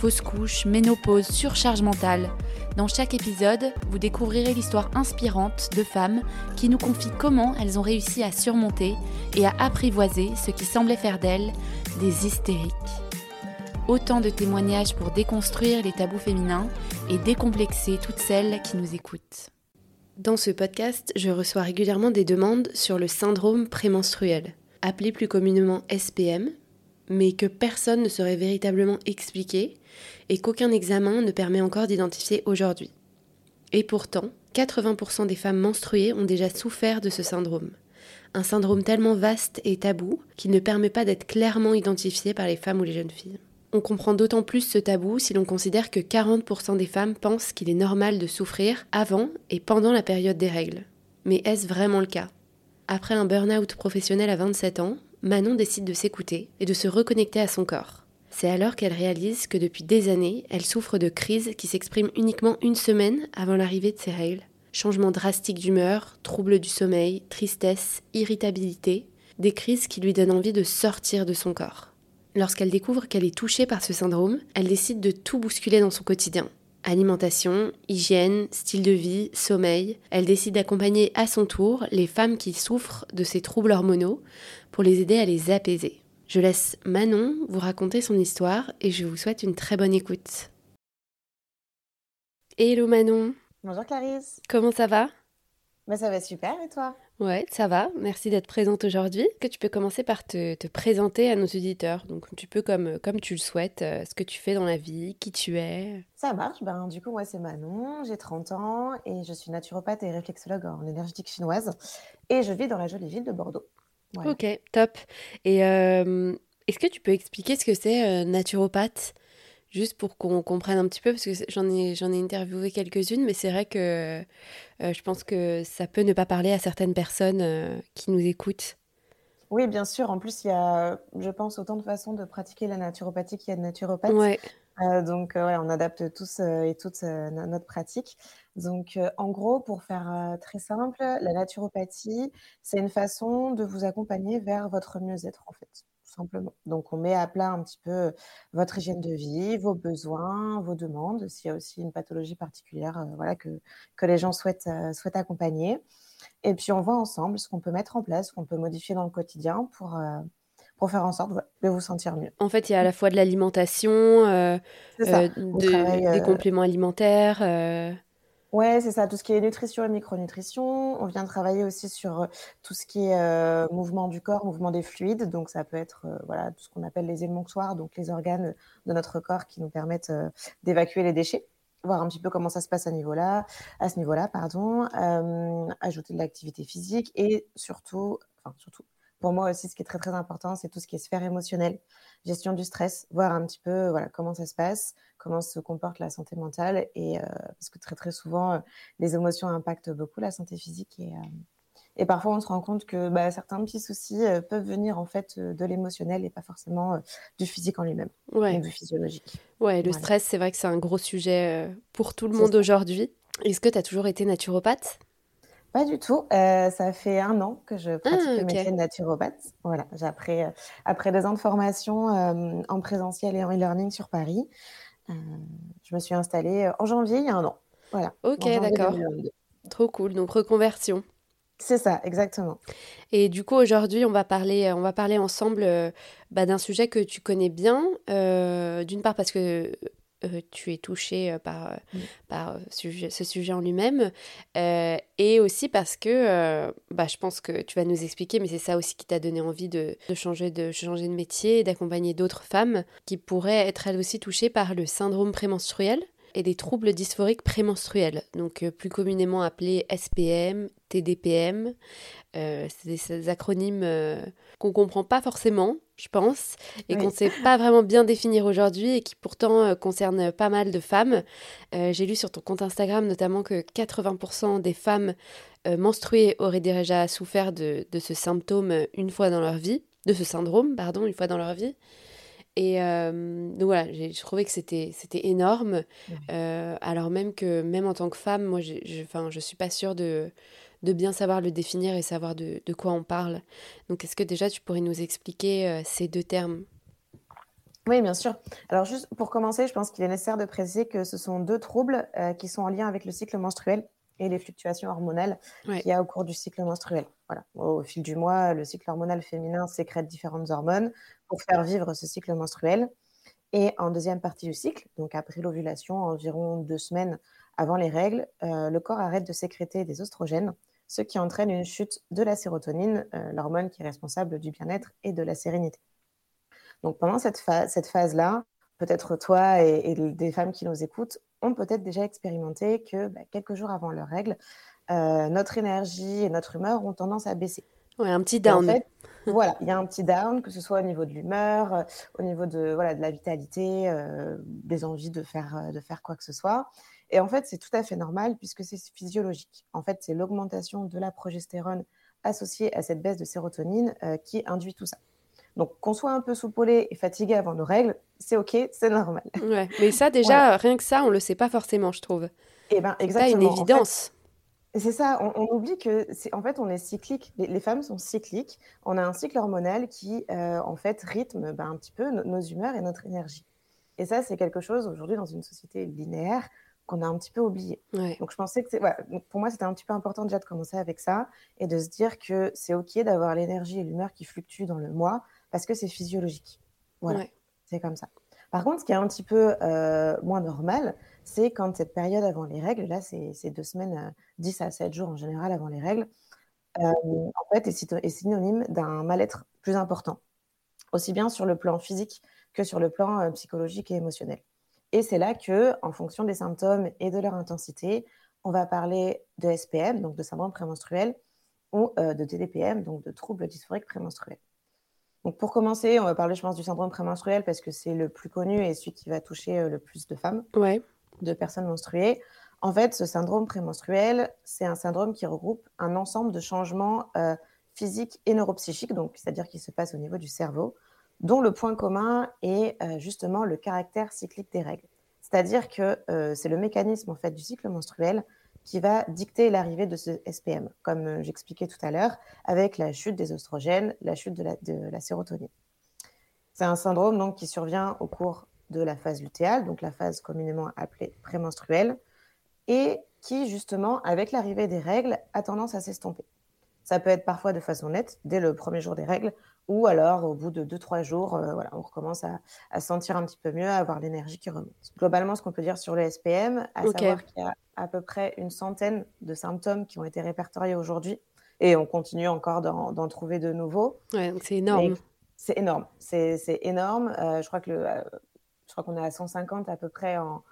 fausse couche, ménopause, surcharge mentale. Dans chaque épisode, vous découvrirez l'histoire inspirante de femmes qui nous confient comment elles ont réussi à surmonter et à apprivoiser ce qui semblait faire d'elles des hystériques. Autant de témoignages pour déconstruire les tabous féminins et décomplexer toutes celles qui nous écoutent. Dans ce podcast, je reçois régulièrement des demandes sur le syndrome prémenstruel, appelé plus communément SPM, mais que personne ne saurait véritablement expliquer et qu'aucun examen ne permet encore d'identifier aujourd'hui. Et pourtant, 80% des femmes menstruées ont déjà souffert de ce syndrome. Un syndrome tellement vaste et tabou qu'il ne permet pas d'être clairement identifié par les femmes ou les jeunes filles. On comprend d'autant plus ce tabou si l'on considère que 40% des femmes pensent qu'il est normal de souffrir avant et pendant la période des règles. Mais est-ce vraiment le cas? Après un burn-out professionnel à 27 ans, Manon décide de s'écouter et de se reconnecter à son corps. C'est alors qu'elle réalise que depuis des années, elle souffre de crises qui s'expriment uniquement une semaine avant l'arrivée de ses règles. Changements drastiques d'humeur, troubles du sommeil, tristesse, irritabilité, des crises qui lui donnent envie de sortir de son corps. Lorsqu'elle découvre qu'elle est touchée par ce syndrome, elle décide de tout bousculer dans son quotidien. Alimentation, hygiène, style de vie, sommeil, elle décide d'accompagner à son tour les femmes qui souffrent de ces troubles hormonaux pour les aider à les apaiser. Je laisse Manon vous raconter son histoire et je vous souhaite une très bonne écoute. Hello Manon. Bonjour Clarisse. Comment ça va? Bah, Ça va super et toi? Ouais, ça va. Merci d'être présente aujourd'hui. Que tu peux commencer par te, présenter à nos auditeurs? Donc tu peux comme, comme tu le souhaites, euh, ce que tu fais dans la vie, qui tu es. Ça marche. Ben, du coup, moi c'est Manon, j'ai 30 ans et je suis naturopathe et réflexologue en énergétique chinoise et je vis dans la jolie ville de Bordeaux. Ok, top. Et euh, est-ce que tu peux expliquer ce que c'est euh, naturopathe? Juste pour qu'on comprenne un petit peu, parce que j'en ai, j'en ai interviewé quelques-unes, mais c'est vrai que euh, je pense que ça peut ne pas parler à certaines personnes qui nous écoutent. Oui, bien sûr. En plus, il y a, je pense, autant de façons de pratiquer la naturopathie qu'il y a de naturopathes. Ouais. Donc, ouais, on adapte tous et toutes notre pratique. Donc, en gros, pour faire très simple, la naturopathie, c'est une façon de vous accompagner vers votre mieux-être, en fait, tout simplement. Donc, on met à plat un petit peu votre hygiène de vie, vos besoins, vos demandes, s'il y a aussi une pathologie particulière voilà, que, que les gens souhaitent, souhaitent accompagner. Et puis, on voit ensemble ce qu'on peut mettre en place, ce qu'on peut modifier dans le quotidien pour, pour faire en sorte de vous sentir mieux. En fait, il y a à la fois de l'alimentation, des compléments alimentaires. Ouais, c'est ça, tout ce qui est nutrition et micronutrition. On vient travailler aussi sur tout ce qui est mouvement du corps, mouvement des fluides. Donc, ça peut être voilà, tout ce qu'on appelle les émonctoires, donc les organes de notre corps qui nous permettent d'évacuer les déchets. Voir un petit peu comment ça se passe à, niveau -là, à ce niveau-là. pardon. ajouter de l'activité physique et surtout, enfin, surtout, pour moi aussi, ce qui est très très important, c'est tout ce qui est sphère émotionnelle, gestion du stress, voir un petit peu voilà, comment ça se passe, comment se comporte la santé mentale. Et, euh, parce que très très souvent, euh, les émotions impactent beaucoup la santé physique. Et, euh, et parfois, on se rend compte que bah, certains petits soucis peuvent venir en fait de l'émotionnel et pas forcément du physique en lui-même, ouais. du physiologique. Ouais, le stress, c'est vrai que c'est un gros sujet pour tout le monde aujourd'hui. Est-ce que tu as toujours été naturopathe? Pas du tout. Euh, ça fait un an que je pratique ah, le métier de naturopathe. Voilà, j'ai après, euh, après deux ans de formation euh, en présentiel et en e-learning sur Paris, je me suis installée en janvier il y a un an. Voilà. Ok, d'accord. Trop cool. Donc reconversion. C'est ça, exactement. Et du coup, aujourd'hui, on va parler, on va parler ensemble bah, d'un sujet que tu connais bien. D'une part parce que euh, tu es touché euh, par, euh, par ce sujet en lui-même. et aussi parce que, bah, je pense que tu vas nous expliquer, mais c'est ça aussi qui t'a donné envie de, changer, de changer de métier, d'accompagner d'autres femmes qui pourraient être elles aussi touchées par le syndrome prémenstruel. Et des troubles dysphoriques prémenstruels, donc plus communément appelés SPM, TDPM. c'est des, acronymes qu'on comprend pas forcément, je pense, et qu'on ne sait pas vraiment bien définir aujourd'hui et qui pourtant concernent pas mal de femmes. J'ai lu sur ton compte Instagram notamment que 80% des femmes menstruées auraient déjà souffert de, de ce symptôme une fois dans leur vie de ce syndrome, pardon, une fois dans leur vie. Et euh, donc voilà, j'ai trouvé que c'était énorme, euh, alors même que même en tant que femme, moi, je ne je suis pas sûre de, de bien savoir le définir et savoir de, de quoi on parle. Donc est-ce que déjà tu pourrais nous expliquer euh, ces deux termes? Oui, bien sûr. Alors juste pour commencer, je pense qu'il est nécessaire de préciser que ce sont deux troubles qui sont en lien avec le cycle menstruel et les fluctuations hormonales qu'il y a au cours du cycle menstruel. Voilà. Au fil du mois, le cycle hormonal féminin sécrète différentes hormones pour faire vivre ce cycle menstruel. Et en deuxième partie du cycle, donc après l'ovulation, environ deux semaines avant les règles, euh, le corps arrête de sécréter des oestrogènes, ce qui entraîne une chute de la sérotonine, euh, l'hormone qui est responsable du bien-être et de la sérénité. Donc pendant cette, cette phase-là, peut-être toi et, des femmes qui nous écoutent ont peut-être déjà expérimenté que bah, quelques jours avant leurs règles, euh, notre énergie et notre humeur ont tendance à baisser. Oui, un petit down. En fait, voilà, il y a un petit down, que ce soit au niveau de l'humeur, euh, au niveau de, voilà, de la vitalité, euh, des envies de faire, de faire quoi que ce soit. Et en fait, c'est tout à fait normal puisque c'est physiologique. En fait, c'est l'augmentation de la progestérone associée à cette baisse de sérotonine qui induit tout ça. Donc, qu'on soit un peu soupolé et fatigué avant nos règles, c'est OK, c'est normal. Ouais, mais ça, déjà, rien que ça, on le sait pas forcément, je trouve. Eh ben, exactement. C'est une évidence. c'est ça, on, oublie que, c'est, en fait, on est cyclique. Les, femmes sont cycliques. On a un cycle hormonal qui, euh, en fait, rythme ben, un petit peu nos humeurs et notre énergie. Et ça, c'est quelque chose aujourd'hui dans une société linéaire qu'on a un petit peu oublié. Donc je pensais que c'est, pour moi c'était un petit peu important déjà de commencer avec ça et de se dire que c'est ok d'avoir l'énergie et l'humeur qui fluctuent dans le mois, parce que c'est physiologique. Voilà, c'est comme ça. Par contre, ce qui est un petit peu euh, moins normal, c'est quand cette période avant les règles, là, c'est deux semaines, 10 euh, à 7 jours en général avant les règles, euh, en fait, est, synonyme d'un mal-être plus important, aussi bien sur le plan physique que sur le plan psychologique et émotionnel. Et c'est là que, en fonction des symptômes et de leur intensité, on va parler de SPM, donc de syndrome prémenstruel, ou de TDPM, donc de troubles dysphoriques prémenstruels. Donc pour commencer, on va parler, je pense, du syndrome prémenstruel parce que c'est le plus connu et celui qui va toucher euh, le plus de femmes, de personnes menstruées. En fait, ce syndrome prémenstruel, c'est un syndrome qui regroupe un ensemble de changements euh, physiques et neuropsychiques, donc c'est-à-dire qui se passe au niveau du cerveau, dont le point commun est euh, justement le caractère cyclique des règles. C'est-à-dire que c'est le mécanisme en fait du cycle menstruel qui va dicter l'arrivée de ce SPM, comme euh, j'expliquais tout à l'heure, avec la chute des oestrogènes, la chute de la, sérotonine. C'est un syndrome donc, qui survient au cours de la phase lutéale, donc la phase communément appelée prémenstruelle, et qui, justement, avec l'arrivée des règles, a tendance à s'estomper. Ça peut être parfois de façon nette, dès le premier jour des règles, ou alors au bout de 2-3 jours, euh, voilà, on recommence à, à, sentir un petit peu mieux, à avoir l'énergie qui remonte. Globalement, ce qu'on peut dire sur le SPM, à savoir qu'il y a à peu près une centaine de symptômes qui ont été répertoriés aujourd'hui, et on continue encore d'en trouver de nouveaux. Ouais, c'est énorme. C'est énorme, c'est énorme. Euh, je crois que le, euh, je crois qu'on est à 150 à peu près en,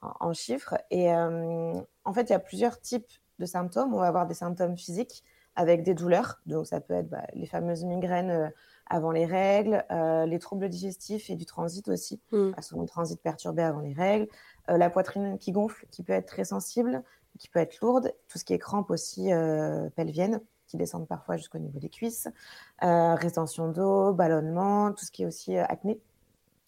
en, chiffres. Et en fait, il y a plusieurs types de symptômes. On va avoir des symptômes physiques avec des douleurs. Donc, ça peut être bah, les fameuses migraines euh, avant les règles, euh, les troubles digestifs et du transit aussi, mm. souvent le transit perturbé avant les règles, euh, la poitrine qui gonfle, qui peut être très sensible, qui peut être lourde, tout ce qui est crampes aussi pelviennes, qui descendent parfois jusqu'au niveau des cuisses, rétention d'eau, ballonnement, tout ce qui est aussi acné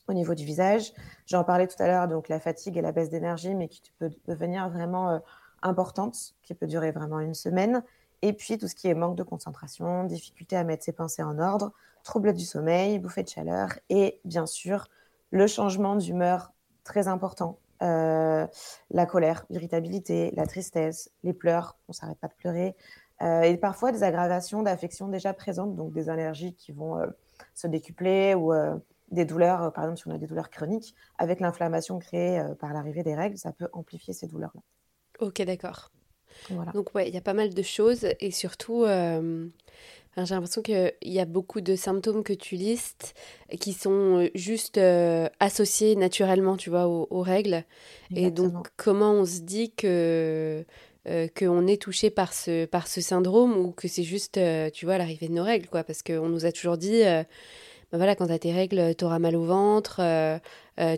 au niveau du visage. J'en parlais tout à l'heure, donc la fatigue et la baisse d'énergie, mais qui peut devenir vraiment importante, qui peut durer vraiment une semaine. Et puis tout ce qui est manque de concentration, difficulté à mettre ses pensées en ordre, troubles du sommeil, bouffée de chaleur et bien sûr le changement d'humeur très important. Euh, la colère, l'irritabilité, la tristesse, les pleurs, on s'arrête pas de pleurer, euh, et parfois des aggravations d'affections déjà présentes, donc des allergies qui vont euh, se décupler ou des douleurs, par exemple si on a des douleurs chroniques, avec l'inflammation créée par l'arrivée des règles, ça peut amplifier ces douleurs-là. Ok, d'accord. Donc ouais, il y a pas mal de choses et surtout, j'ai l'impression qu'il y a beaucoup de symptômes que tu listes qui sont euh, juste euh, associés naturellement, tu vois, aux, règles. Et donc, comment on se dit que euh, qu'on est touché par ce, par ce syndrome ou que c'est juste, tu vois, l'arrivée de nos règles, quoi? Parce qu'on nous a toujours dit, ben voilà, quand t'as tes règles, t'auras mal au ventre,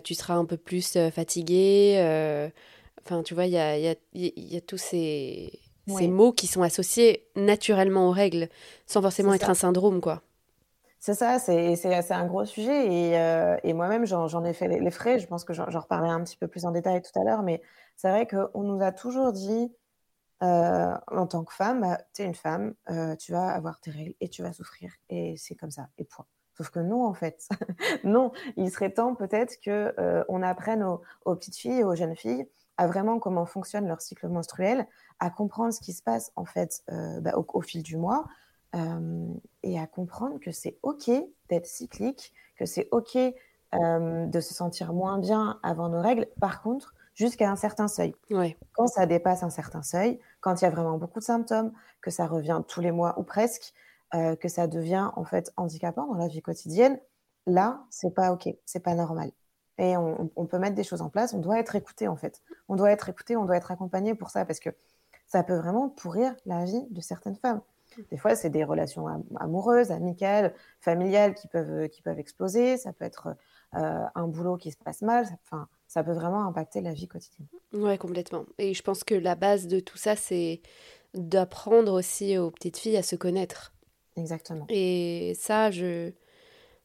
tu seras un peu plus fatigué. Enfin, tu vois, il y a, y, a, y a tous ces ces mots qui sont associés naturellement aux règles, sans forcément être un syndrome, quoi. C'est ça, c'est un gros sujet. Et, euh, et moi-même, j'en ai fait les, frais. Je pense que j'en reparlerai un petit peu plus en détail tout à l'heure. Mais c'est vrai qu'on nous a toujours dit, euh, en tant que femme, bah, tu es une femme, euh, tu vas avoir tes règles et tu vas souffrir. Et c'est comme ça, et point. Sauf que non, en fait. non, il serait temps peut-être qu'on apprenne aux, aux, petites filles et aux jeunes filles à vraiment comment fonctionne leur cycle menstruel, à comprendre ce qui se passe en fait euh, bah, au, fil du mois euh, et à comprendre que c'est ok d'être cyclique, que c'est ok euh, de se sentir moins bien avant nos règles. Par contre, jusqu'à un certain seuil. Quand ça dépasse un certain seuil, quand il y a vraiment beaucoup de symptômes, que ça revient tous les mois ou presque, que ça devient en fait handicapant dans la vie quotidienne, là, c'est pas ok, c'est pas normal. Et on, on, peut mettre des choses en place. On doit être écouté en fait. On doit être écouté, on doit être accompagné pour ça parce que ça peut vraiment pourrir la vie de certaines femmes. Des fois, c'est des relations amoureuses, amicales, familiales qui peuvent, qui peuvent exploser. Ça peut être euh, un boulot qui se passe mal. Enfin, ça peut vraiment impacter la vie quotidienne. Ouais, complètement. Et je pense que la base de tout ça, c'est d'apprendre aussi aux petites filles à se connaître. Exactement. Et ça, je,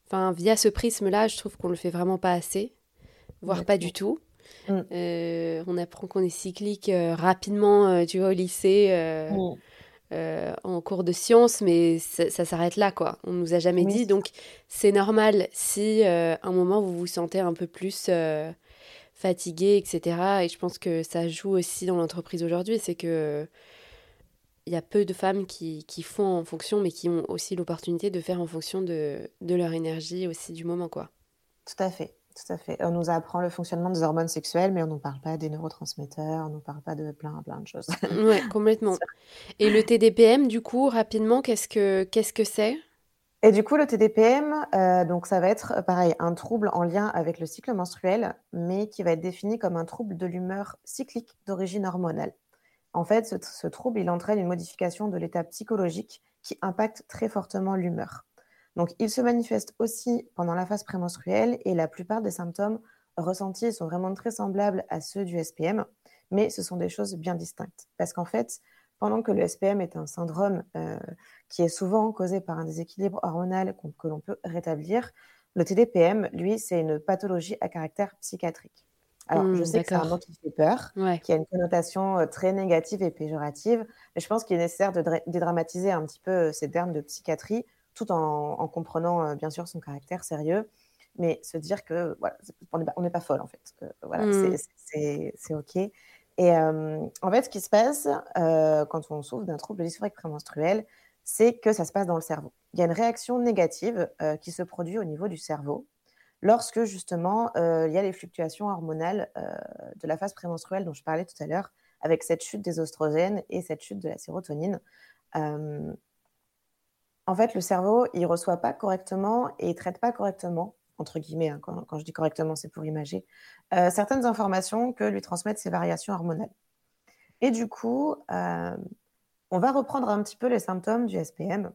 enfin, via ce prisme-là, je trouve qu'on le fait vraiment pas assez, voire pas du tout. Mm. Euh, on apprend qu'on est cyclique euh, rapidement, euh, tu vois, au lycée, mm. en cours de sciences, mais ça, s'arrête là, quoi. On nous a jamais dit, donc c'est normal si un moment vous vous sentez un peu plus fatigué, etc. Et je pense que ça joue aussi dans l'entreprise aujourd'hui, c'est que il y a peu de femmes qui, qui, font en fonction, mais qui ont aussi l'opportunité de faire en fonction de, de leur énergie aussi du moment, quoi. Tout à fait. Tout à fait. On nous apprend le fonctionnement des hormones sexuelles, mais on ne parle pas des neurotransmetteurs, on ne parle pas de plein, plein de choses. Oui, complètement. Et le TDPM, du coup, rapidement, qu'est-ce que qu'est-ce que c'est? Et du coup, le TDPM, euh, donc ça va être pareil, un trouble en lien avec le cycle menstruel, mais qui va être défini comme un trouble de l'humeur cyclique d'origine hormonale. En fait, ce, ce trouble, il entraîne une modification de l'état psychologique qui impacte très fortement l'humeur. Donc, il se manifeste aussi pendant la phase prémenstruelle et la plupart des symptômes ressentis sont vraiment très semblables à ceux du SPM, mais ce sont des choses bien distinctes. Parce qu'en fait, pendant que le SPM est un syndrome euh, qui est souvent causé par un déséquilibre hormonal que l'on peut rétablir, le TDPM, lui, c'est une pathologie à caractère psychiatrique. Alors, je mmh, sais que c'est un mot qui fait peur, qui a une connotation euh, très négative et péjorative, mais je pense qu'il est nécessaire de dédramatiser un petit peu euh, ces termes de psychiatrie tout en, comprenant euh, bien sûr son caractère sérieux, mais se dire que voilà, on n'est pas, folle en fait. voilà, mmh. c'est ok. Et euh, en fait, ce qui se passe euh, quand on souffre d'un trouble dysphorique prémenstruel, c'est que ça se passe dans le cerveau. Il y a une réaction négative qui se produit au niveau du cerveau lorsque justement il y a les fluctuations hormonales de la phase prémenstruelle dont je parlais tout à l'heure, avec cette chute des oestrogènes et cette chute de la sérotonine en fait, le cerveau, il reçoit pas correctement et il traite pas correctement, entre guillemets, hein, quand, je dis correctement, c'est pour imager, euh, certaines informations que lui transmettent ces variations hormonales. Et du coup, euh, on va reprendre un petit peu les symptômes du SPM,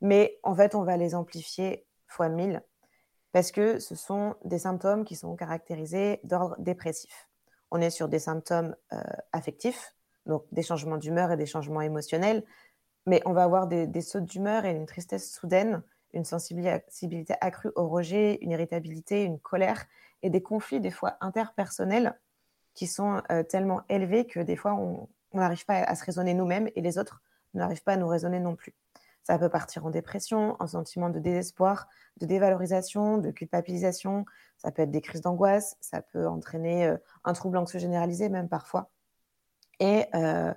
mais en fait, on va les amplifier fois 1000 parce que ce sont des symptômes qui sont caractérisés d'ordre dépressif. On est sur des symptômes euh, affectifs, donc des changements d'humeur et des changements émotionnels, mais on va avoir des, sautes d'humeur et une tristesse soudaine, une sensibilité accrue au rejet, une irritabilité, une colère et des conflits des fois interpersonnels qui sont euh, tellement élevés que des fois on n'arrive pas à, se raisonner nous-mêmes et les autres n'arrivent pas à nous raisonner non plus. Ça peut partir en dépression, en sentiment de désespoir, de dévalorisation, de culpabilisation. Ça peut être des crises d'angoisse, ça peut entraîner euh, un trouble anxieux généralisé même parfois. Et euh,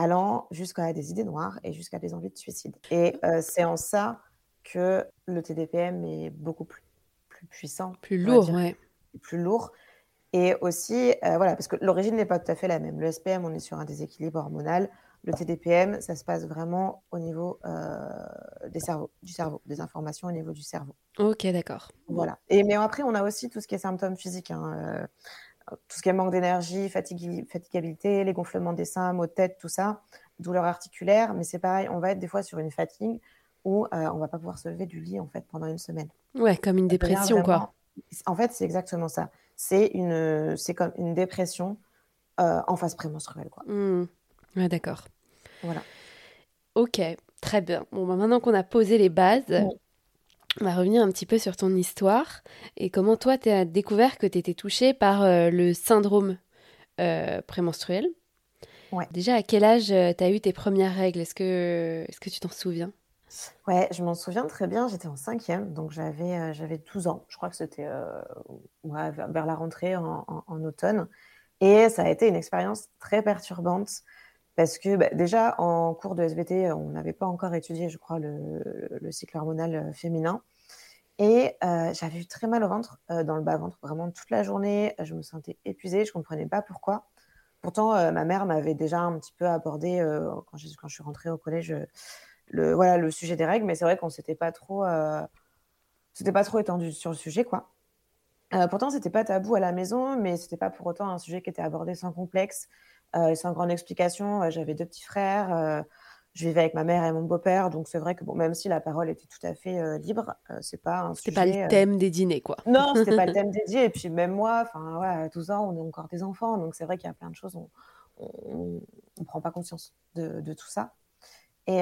allant jusqu'à des idées noires et jusqu'à des envies de suicide. Et euh, c'est en ça que le TDPM est beaucoup plus, plus puissant. Plus lourd, ouais. Plus lourd. Et aussi, euh, voilà, parce que l'origine n'est pas tout à fait la même. Le SPM, on est sur un déséquilibre hormonal. Le TDPM, ça se passe vraiment au niveau euh, des cerveaux, du cerveau, des informations au niveau du cerveau. Ok, d'accord. Voilà. Et mais après, on a aussi tout ce qui est symptômes physiques. Hein, tout ce qui est manque d'énergie, fatigabilité, les gonflements des seins, maux de tête, tout ça, douleur articulaire. Mais c'est pareil, on va être des fois sur une fatigue où on on va pas pouvoir se lever du lit en fait pendant une semaine. Ouais, comme une dépression quoi. En fait, c'est exactement ça. C'est une, c'est comme une dépression en phase prémenstruelle quoi. Mmh. Ouais, d'accord. Voilà. Ok, très bien. Bon, bah, maintenant qu'on a posé les bases, on va revenir un petit peu sur ton histoire et comment toi, tu as découvert que tu étais touchée par euh, le syndrome euh, prémenstruel. Ouais. Déjà, à quel âge euh, tu as eu tes premières règles? Est-ce que, est que tu t'en souviens? Ouais, je m'en souviens très bien. J'étais en cinquième, donc j'avais j'avais 12 ans. Je crois que c'était vers, la rentrée en, en, automne. Et ça a été une expérience très perturbante parce que bah, déjà, en cours de SVT, on n'avait pas encore étudié, je crois, le, cycle hormonal euh, féminin. Et euh, j'avais eu très mal au ventre, euh, dans le bas-ventre, vraiment toute la journée. Je me sentais épuisée, je ne comprenais pas pourquoi. Pourtant, ma mère m'avait déjà un petit peu abordé, quand, je, suis rentrée au collège, le, sujet des règles. Mais c'est vrai qu'on ne s'était pas, trop, pas trop étendu sur le sujet. quoi. pourtant, ce n'était pas tabou à la maison, mais ce n'était pas pour autant un sujet qui était abordé sans complexe. Euh, sans grande explication, euh, j'avais deux petits frères. Euh, je vivais avec ma mère et mon beau-père, donc c'est vrai que bon, même si la parole était tout à fait libre, c'est pas un C'était pas le thème des dîners, quoi. Non, c'était pas le thème des dîners. Et puis même moi, enfin ouais, à 12 ans, on est encore des enfants, donc c'est vrai qu'il y a plein de choses, on, ne prend pas conscience de, de tout ça. Et,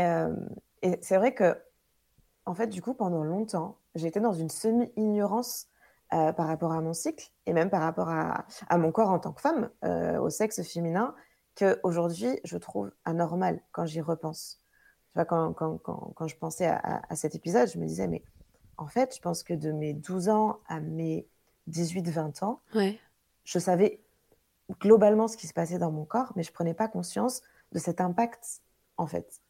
et c'est vrai que, en fait, du coup, pendant longtemps, j'étais dans une semi-ignorance euh, par rapport à mon cycle et même par rapport à, mon corps en tant que femme, euh, au sexe féminin, qu'aujourd'hui, je trouve anormal quand j'y repense. Tu vois, quand, quand, quand, je pensais à, cet épisode, je me disais, mais en fait, je pense que de mes 12 ans à mes 18-20 ans, je savais globalement ce qui se passait dans mon corps, mais je prenais pas conscience de cet impact, en fait.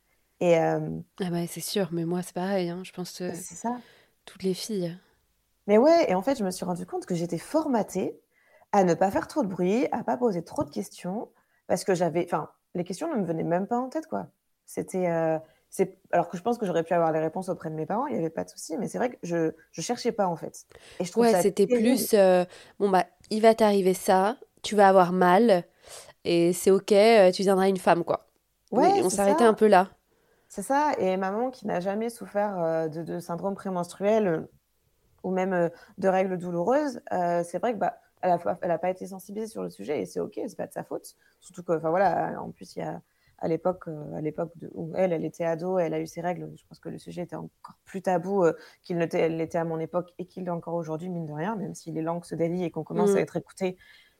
Et, euh, ah bah, c'est sûr, mais moi, c'est pareil. Hein, je pense que c'est ça. toutes les filles. Mais ouais, et en fait, je me suis rendu compte que j'étais formatée à ne pas faire trop de bruit, à pas poser trop de questions, parce que j'avais, enfin, les questions ne me venaient même pas en tête, quoi. C'était, euh, c'est, alors que je pense que j'aurais pu avoir les réponses auprès de mes parents, il n'y avait pas de souci, mais c'est vrai que je, je cherchais pas en fait. Et je ouais, c'était plus, euh, bon bah, il va t'arriver ça, tu vas avoir mal, et c'est ok, euh, tu deviendras une femme, quoi. Ouais, oui, on s'arrêtait un peu là. C'est ça, et maman qui n'a jamais souffert de, de syndrome prémenstruel ou même euh, de règles douloureuses, euh, c'est vrai que bah, elle n'a elle a pas été sensibilisée sur le sujet et c'est ok, c'est pas de sa faute. Surtout que, enfin voilà, en plus il y a à l'époque, euh, à l'époque où elle, elle était ado, elle a eu ses règles. Je pense que le sujet était encore plus tabou qu'il l'était à mon époque et qu'il l'est encore aujourd'hui, mine de rien, même si les langues se délient et qu'on commence à mmh. être écouté,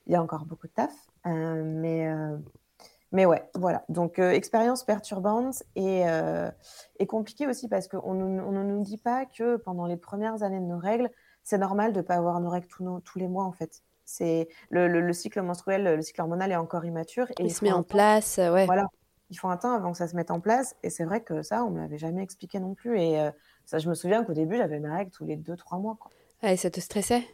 il y a encore beaucoup de taf. mais mais ouais, voilà. Donc, euh, expérience perturbante et, euh, et, compliquée aussi parce qu'on ne nous dit pas que pendant les premières années de nos règles, c'est normal de ne pas avoir nos règles tous, tous les mois, en fait. C'est le, le, cycle menstruel, le cycle hormonal est encore immature. Et il se met en place, ouais. Voilà. Il faut un temps avant que ça se mette en place. Et c'est vrai que ça, on ne me l'avait jamais expliqué non plus. Et euh, ça, je me souviens qu'au début, j'avais mes règles tous les 2-3 mois. Quoi. Ah, et ça te stressait?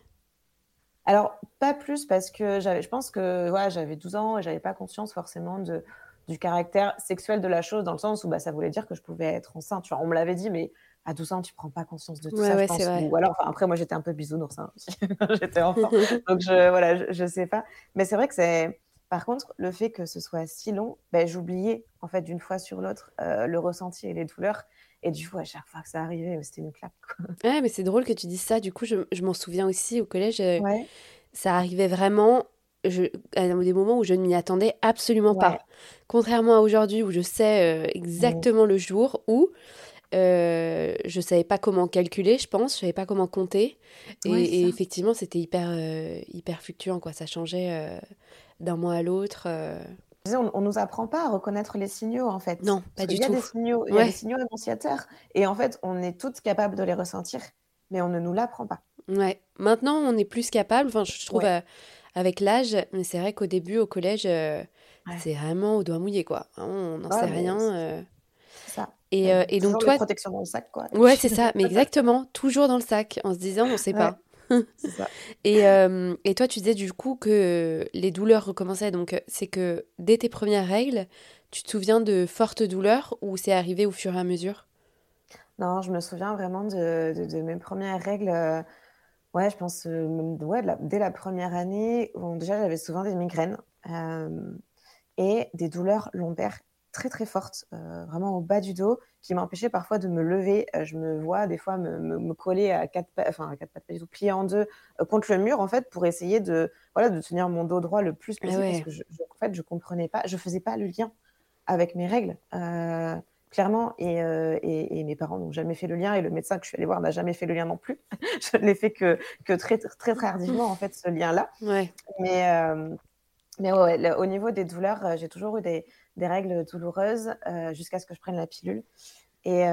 Alors, pas plus parce que je pense que ouais, j'avais 12 ans et j'avais pas conscience forcément de, du caractère sexuel de la chose, dans le sens où bah, ça voulait dire que je pouvais être enceinte. on me l'avait dit, mais à 12 ans, tu prends pas conscience de tout ça, je pense. Ou alors, après, moi, j'étais un peu bisounours hein, j'étais enfant. Donc, je, voilà, je, sais pas. Mais c'est vrai que c'est. Par contre, le fait que ce soit si long, ben, j'oubliais, en fait, d'une fois sur l'autre, euh, le ressenti et les douleurs. Et du coup, à chaque fois que ça arrivait, c'était une claque. Ouais, mais c'est drôle que tu dises ça. Du coup, je, je m'en souviens aussi au collège. Euh, ça arrivait vraiment je, à des moments où je ne m'y attendais absolument pas. Contrairement à aujourd'hui où je sais euh, exactement le jour où euh, je savais pas comment calculer, je pense, je savais pas comment compter. Et, effectivement, c'était hyper, hyper fluctuant, quoi. Ça changeait d'un mois à l'autre. On, ne nous apprend pas à reconnaître les signaux en fait. Non, pas du tout. Il y a des signaux, il y a des signaux annonciateurs et en fait, on est toutes capables de les ressentir, mais on ne nous l'apprend pas. Ouais. Maintenant, on est plus capable. Enfin, je trouve euh, avec l'âge, mais c'est vrai qu'au début, au collège, euh, c'est vraiment au doigt mouillé quoi. On n'en sait rien. Euh. C'est ça. Et, et donc toi, protection dans le sac quoi. Ouais, c'est ça. Mais exactement, toujours dans le sac, en se disant, on ne sait pas. ça. Et, euh, et, toi, tu disais du coup que les douleurs recommençaient. Donc, c'est que dès tes premières règles, tu te souviens de fortes douleurs ou c'est arrivé au fur et à mesure? Non, je me souviens vraiment de, mes premières règles. Euh, ouais, je pense ouais, dès la première année, où déjà j'avais souvent des migraines et des douleurs lombaires très très fortes, vraiment au bas du dos, qui m'empêchaient parfois de me lever. je me vois des fois me, coller à quatre pattes, enfin à quatre pattes, pas du tout, plier en deux contre le mur en fait pour essayer de voilà de tenir mon dos droit le plus possible parce que je, en fait je comprenais pas, je faisais pas le lien avec mes règles clairement. Et, et, mes parents n'ont jamais fait le lien. Et le médecin que je suis allée voir n'a jamais fait le lien non plus. je ne l'ai fait que, que très, très, très tardivement, en fait, ce lien-là. Ouais. Mais, mais ouais, au niveau des douleurs, j'ai toujours eu des, des règles douloureuses jusqu'à ce que je prenne la pilule. Et,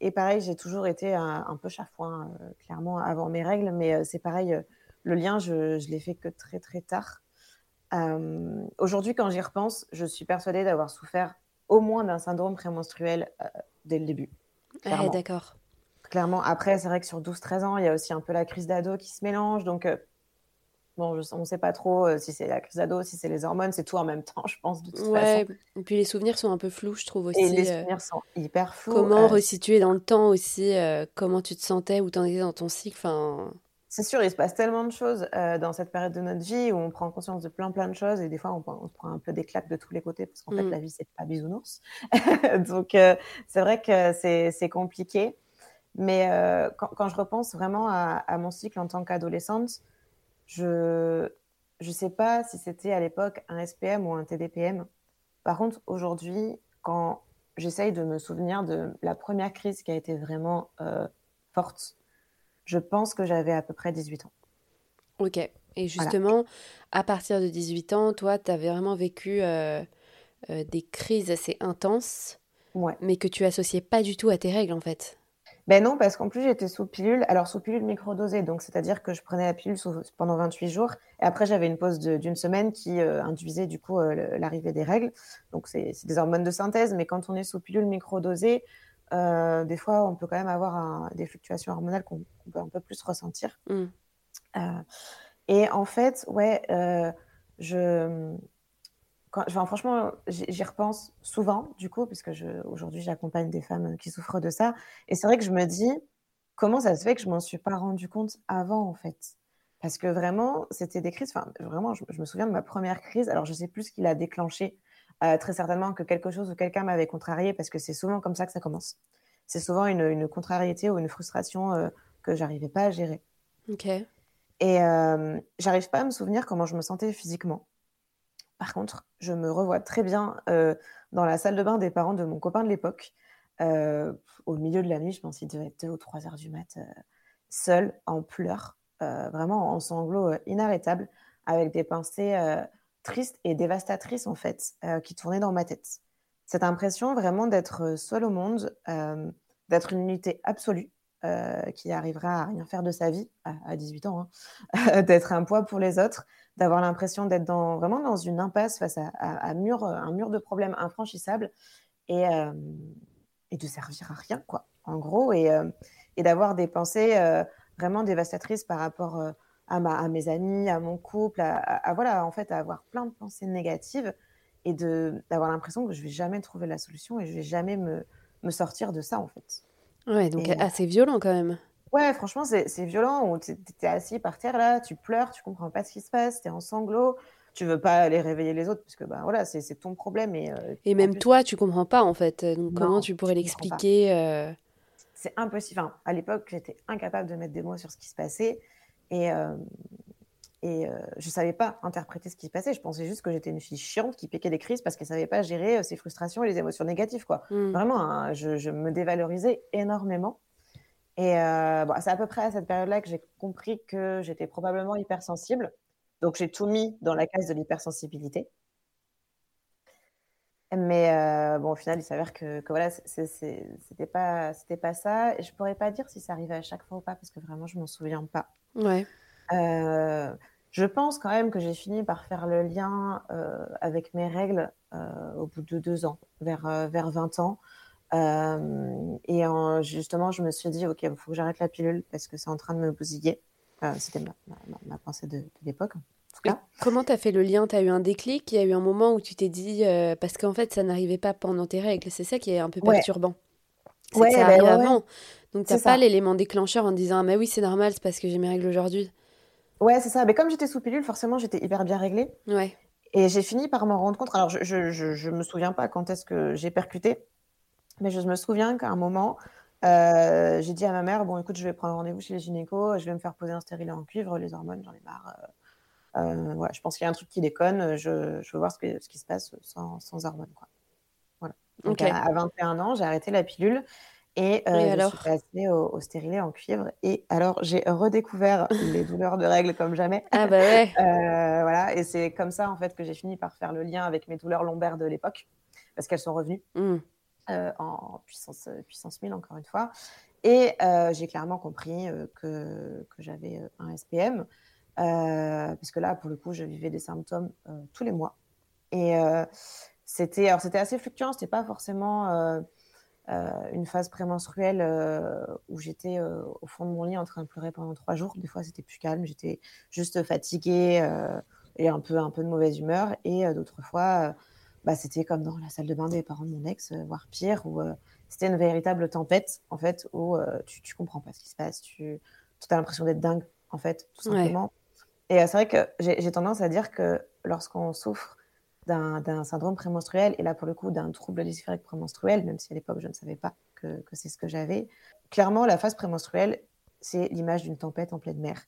et pareil, j'ai toujours été un, peu chafouin, clairement, avant mes règles. Mais c'est pareil, le lien, je, je l'ai fait que très, très tard. Aujourd'hui, quand j'y repense, je suis persuadée d'avoir souffert au moins d'un syndrome prémenstruel dès le début. D'accord. Clairement. Après, c'est vrai que sur 12-13 ans, il y a aussi un peu la crise d'ado qui se mélange. Donc, Bon, on ne sait pas trop euh, si c'est la crise d'ado, si c'est les hormones, c'est tout en même temps, je pense, de toute ouais, Et puis les souvenirs sont un peu flous, je trouve aussi. Et les euh, souvenirs sont hyper flous. Comment euh, resituer dans le temps aussi comment tu te sentais, où tu en étais dans ton cycle enfin... C'est sûr, il se passe tellement de choses dans cette période de notre vie où on prend conscience de plein plein de choses et des fois on, se prend un peu des claques de tous les côtés parce qu'en fait mm. la vie c'est pas bisounours. Donc c'est vrai que c'est compliqué. Mais quand, quand, je repense vraiment à, à mon cycle en tant qu'adolescente, je ne sais pas si c'était à l'époque un SPM ou un TDPM. Par contre, aujourd'hui, quand j'essaye de me souvenir de la première crise qui a été vraiment euh, forte, je pense que j'avais à peu près 18 ans. Ok. Et justement, à partir de 18 ans, toi, tu avais vraiment vécu euh, euh, des crises assez intenses, mais que tu associais pas du tout à tes règles, en fait. Ben non, parce qu'en plus, j'étais sous pilule. Alors, sous pilule microdosée, donc c'est-à-dire que je prenais la pilule pendant 28 jours. Et après, j'avais une pause d'une semaine qui euh, induisait du coup euh, l'arrivée des règles. Donc, c'est des hormones de synthèse. Mais quand on est sous pilule microdosée, euh, des fois, on peut quand même avoir des fluctuations hormonales qu'on peut un peu plus ressentir. Mmh. et en fait, ouais, je franchement, j'y repense souvent, du coup, puisque aujourd'hui, j'accompagne des femmes qui souffrent de ça. Et c'est vrai que je me dis, comment ça se fait que je m'en suis pas rendu compte avant, en fait? Parce que vraiment, c'était des crises. Enfin, vraiment, je, me souviens de ma première crise. Alors, je sais plus ce qui l'a déclenché. Euh, très certainement que quelque chose ou quelqu'un m'avait contrarié, parce que c'est souvent comme ça que ça commence. C'est souvent une, contrariété ou une frustration euh, que j'arrivais pas à gérer. Ok. Et euh, j'arrive pas à me souvenir comment je me sentais physiquement. Par contre, je me revois très bien euh, dans la salle de bain des parents de mon copain de l'époque, euh, au milieu de la nuit, je pense qu'il devait être 2 ou 3 heures du mat, euh, seul, en pleurs, vraiment en sanglots inarrêtables, avec des pensées tristes et dévastatrices, en fait, qui tournaient dans ma tête. Cette impression vraiment d'être seul au monde, d'être une unité absolue, qui arrivera à rien faire de sa vie à, 18 ans, hein, d'être un poids pour les autres, d'avoir l'impression d'être dans, vraiment dans une impasse face à, un mur de problèmes infranchissables et, euh, et de servir à rien, quoi, en gros, et, euh, d'avoir des pensées euh, vraiment dévastatrices par rapport à, mes amis, à mon couple, à, voilà, en fait, à avoir plein de pensées négatives et d'avoir l'impression que je vais jamais trouver la solution et je vais jamais me, me sortir de ça, en fait. Ouais, donc assez violent quand même. Ouais, franchement, c'est violent. Tu es, assis par terre là, tu pleures, tu comprends pas ce qui se passe, tu es en sanglots, tu veux pas aller réveiller les autres parce que bah, voilà, c'est ton problème. Et, euh, et même toi, tu comprends pas en fait. Donc comment tu pourrais l'expliquer euh? C'est impossible. Enfin, à l'époque, j'étais incapable de mettre des mots sur ce qui se passait et, euh, et je savais pas interpréter ce qui se passait. Je pensais juste que j'étais une fille chiante qui piquait des crises parce qu'elle savait pas gérer ses frustrations et les émotions négatives. Quoi. Mmh. Vraiment, hein, je, je me dévalorisais énormément. Et euh, c'est à peu près à cette période-là que j'ai compris que j'étais probablement hypersensible. Donc j'ai tout mis dans la case de l'hypersensibilité. Mais euh, bon, au final, il s'avère que, que voilà, c'était pas, c'était pas ça. Je pourrais pas dire si ça arrivait à chaque fois ou pas, parce que vraiment, je m'en souviens pas. Ouais. Euh, je pense quand même que j'ai fini par faire le lien avec mes règles au bout de deux ans, vers, vers 20 ans. Euh, et justement, je me suis dit, OK, il faut que j'arrête la pilule parce que c'est en train de me bousiller. C'était ma, pensée de, l'époque. Comment tu as fait le lien? Tu as eu un déclic? Il y a eu un moment où tu t'es dit, euh, parce qu'en fait, ça n'arrivait pas pendant tes règles. C'est ça qui est un peu perturbant. C'est que ça arrive avant. Donc, tu n'as pas l'élément déclencheur en disant ah, mais oui, c'est normal, c'est parce que j'ai mes règles aujourd'hui. Ouais, c'est ça. Mais comme j'étais sous pilule, forcément, j'étais hyper bien réglée. Ouais. Et j'ai fini par m'en rendre compte. Alors, je, je, me souviens pas quand est-ce que j'ai percuté, mais je me souviens qu'à un moment, euh, j'ai dit à ma mère Bon, écoute, je vais prendre rendez-vous chez les gynécos, je vais me faire poser un stérilet en cuivre, les hormones, j'en ai marre. Euh, euh je pense qu'il y a un truc qui déconne, je, je veux voir ce, que, ce qui se passe sans, sans hormones. Quoi. Voilà. Donc, à, 21 ans, j'ai arrêté la pilule. Et, euh, je suis passée au, stérilet en cuivre. Et alors, j'ai redécouvert les douleurs de règles comme jamais. Ah bah ouais. Euh, voilà. Et c'est comme ça, en fait, que j'ai fini par faire le lien avec mes douleurs lombaires de l'époque, parce qu'elles sont revenues mmh. euh, en puissance, puissance 1000, encore une fois. Et j'ai clairement compris que, que j'avais un SPM, parce que là, pour le coup, je vivais des symptômes tous les mois. Et c'était, alors c'était assez fluctuant, c'était pas forcément euh, une phase prémenstruelle euh, où j'étais euh, au fond de mon lit en train de pleurer pendant trois jours. Des fois, c'était plus calme, j'étais juste fatiguée et un peu, un peu de mauvaise humeur. Et d'autres fois, bah, c'était comme dans la salle de bain des parents de mon ex, voire pire, où c'était une véritable tempête, en fait, où tu, tu comprends pas ce qui se passe, tu, tu as l'impression d'être dingue, en fait, tout simplement. Et c'est vrai que j'ai tendance à dire que lorsqu'on souffre d'un syndrome prémenstruel, et là pour le coup d'un trouble dysphorique prémenstruel, même si à l'époque je ne savais pas que, c'est ce que j'avais. Clairement, la phase prémenstruelle, c'est l'image d'une tempête en pleine mer,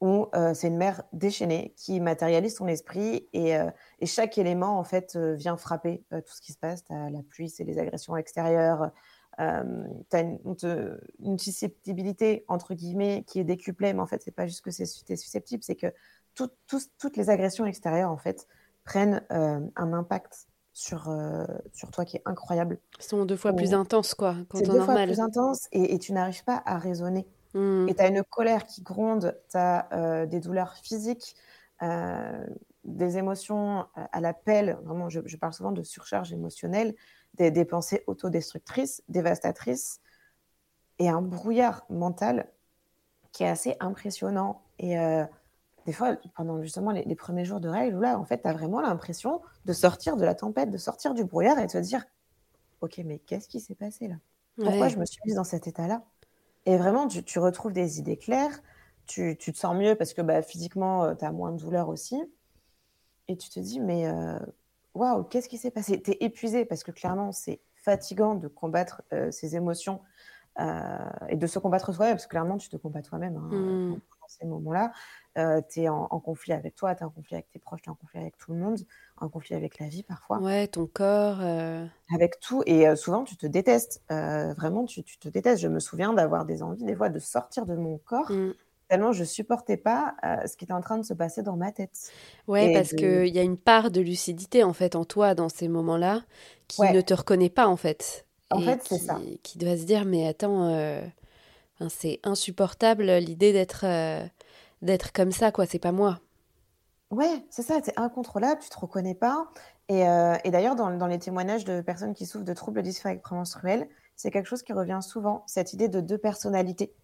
où euh, c'est une mer déchaînée qui matérialise son esprit et, euh, et chaque élément en fait euh, vient frapper tout ce qui se passe. As la pluie, c'est les agressions extérieures. tu as une, susceptibilité entre guillemets qui est décuplée, mais en fait c'est pas juste que c'est susceptible, c'est que toutes les agressions extérieures en fait prennent euh, un impact sur, euh, sur toi qui est incroyable. Ils sont deux fois plus intenses, quoi, quand deux fois plus intenses et, tu n'arrives pas à raisonner. Hmm. Et tu as une colère qui gronde, tu as euh, des douleurs physiques, des émotions à l'appel. Vraiment, je, parle souvent de surcharge émotionnelle, des, des pensées autodestructrices, dévastatrices et un brouillard mental qui est assez impressionnant. Et des fois, pendant justement les, premiers jours de règles, là, en fait, tu as vraiment l'impression de sortir de la tempête, de sortir du brouillard et de te dire Ok, mais qu'est-ce qui s'est passé là? Pourquoi je me suis mise dans cet état-là? Et vraiment, tu, retrouves des idées claires, tu, te sens mieux parce que bah, physiquement, euh, tu as moins de douleur aussi. Et tu te dis Mais euh, waouh, qu'est-ce qui s'est passé? Tu es épuisé parce que clairement, c'est fatigant de combattre euh, ces émotions et de se combattre toi-même, parce que clairement, tu te combats toi-même hein, mmh. dans ces moments-là euh, tu es en, conflit avec toi, tu es en conflit avec tes proches, tu es en conflit avec tout le monde, en conflit avec la vie parfois. Ouais, ton corps. Euh. Avec tout. Et euh, souvent, tu te détestes. Euh, vraiment, tu, tu, te détestes. Je me souviens d'avoir des envies, des fois, de sortir de mon corps. Mmh. Tellement je supportais pas ce qui était en train de se passer dans ma tête. Ouais, parce qu'il y a une part de lucidité en fait en toi dans ces moments-là qui ne te reconnaît pas en fait. En fait, c'est ça. Qui doit se dire mais attends, c'est insupportable l'idée d'être d'être comme ça, quoi. C'est pas moi. Ouais, c'est ça, c'est incontrôlable, tu te reconnais pas. Et, euh, d'ailleurs, dans, les témoignages de personnes qui souffrent de troubles dysphoriques prémenstruels, c'est quelque chose qui revient souvent, cette idée de deux personnalités.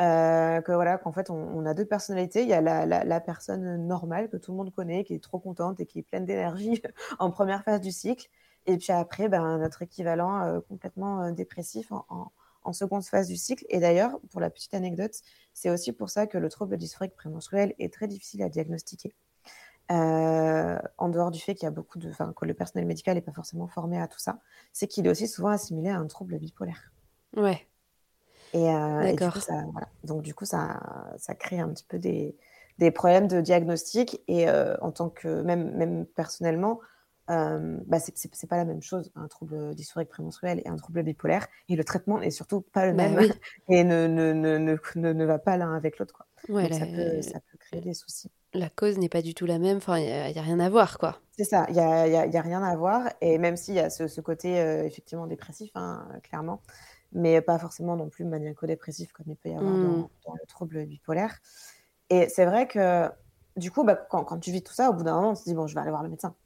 Euh, que voilà, qu'en fait, on, a deux personnalités. Il y a la, personne normale que tout le monde connaît, qui est trop contente et qui est pleine d'énergie en première phase du cycle. Et puis après, ben, notre équivalent euh, complètement dépressif en seconde phase du cycle. Et d'ailleurs, pour la petite anecdote, c'est aussi pour ça que le trouble dysphorique prémenstruel est très difficile à diagnostiquer. Euh, en dehors du fait qu'il y a beaucoup de, que le personnel médical n'est pas forcément formé à tout ça, c'est qu'il est aussi souvent assimilé à un trouble bipolaire. Ouais. Et, euh, du coup, ça, voilà. Donc du coup, ça, ça crée un petit peu des, des problèmes de diagnostic et euh, en tant que même, même personnellement, euh, bah c'est pas la même chose, un trouble dysphorique prémenstruel et un trouble bipolaire. Et le traitement n'est surtout pas le bah même et ne, ne, ne, ne, ne va pas l'un avec l'autre. Ouais, ça, peut, ça, peut, créer des soucis. La cause n'est pas du tout la même, enfin, il n'y a, rien à voir. quoi. C'est ça, il n'y a, y a, y a, rien à voir. Et même s'il y a ce, ce côté euh, effectivement dépressif, hein, clairement, mais pas forcément non plus maniaco-dépressif comme il peut y avoir dans, mmh. dans, le trouble bipolaire. Et c'est vrai que du coup, bah, quand, quand tu vis tout ça, au bout d'un moment, on se dit, bon, je vais aller voir le médecin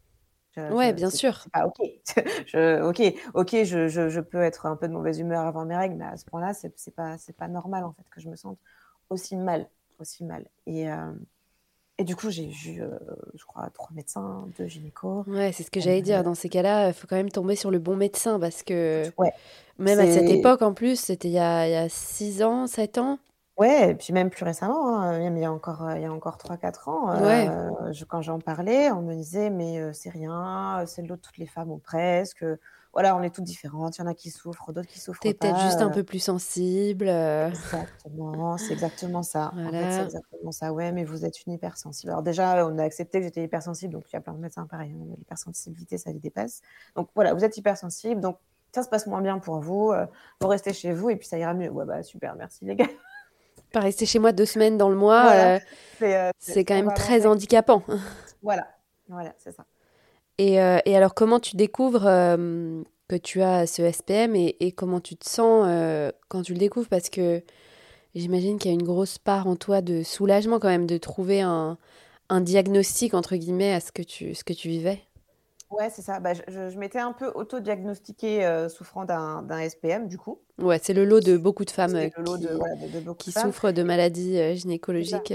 ouais, bien sûr. Ah, ok, je, ok, ok, je, je, je, peux être un peu de mauvaise humeur avant mes règles, mais à ce point-là, c'est, c'est pas, c'est pas normal en fait que je me sente aussi mal, aussi mal. Et, euh, Et du coup, j'ai vu, je crois, trois médecins, deux gynécos. Ouais, c'est ce que j'allais dire. Dans ces cas-là, il faut quand même tomber sur le bon médecin parce que ouais, même à cette époque, en plus, c'était il y a, il y a 6 ans, 7 ans. Ouais, et puis même plus récemment, hein, il y a encore, il y a encore 3-4 ans, ouais. je, quand j'en parlais, on me disait, mais c'est rien, c'est de l'eau toutes les femmes ont presque voilà, on est toutes différentes. Il y en a qui souffrent, d'autres qui souffrent T'es peut-être juste un peu plus sensible. Euh. Exactement, c'est exactement ça. En fait, c'est exactement ça. Ouais, mais vous êtes une hypersensible. Alors déjà, on a accepté que j'étais hypersensible, donc il y a plein de médecins pareil. Hein, l'hypersensibilité, ça les dépasse. Donc voilà, vous êtes hypersensible, donc ça se passe moins bien pour vous. Euh, vous restez chez vous et puis ça ira mieux. Ouais, bah super, merci les gars. Pas rester chez moi deux semaines dans le mois, euh, c'est quand même très handicapant. Voilà, voilà, c'est ça. Euh, et, alors, comment tu découvres euh, que tu as ce SPM et, comment tu te sens euh, quand tu le découvres? Parce que j'imagine qu'il y a une grosse part en toi de soulagement quand même de trouver un, diagnostic, entre guillemets, à ce que tu, ce que tu vivais. Ouais, c'est ça. Bah, je, m'étais un peu auto-diagnostiquée souffrant d'un SPM, du coup. Ouais, c'est le lot de beaucoup de femmes qui, souffrent de maladies gynécologiques.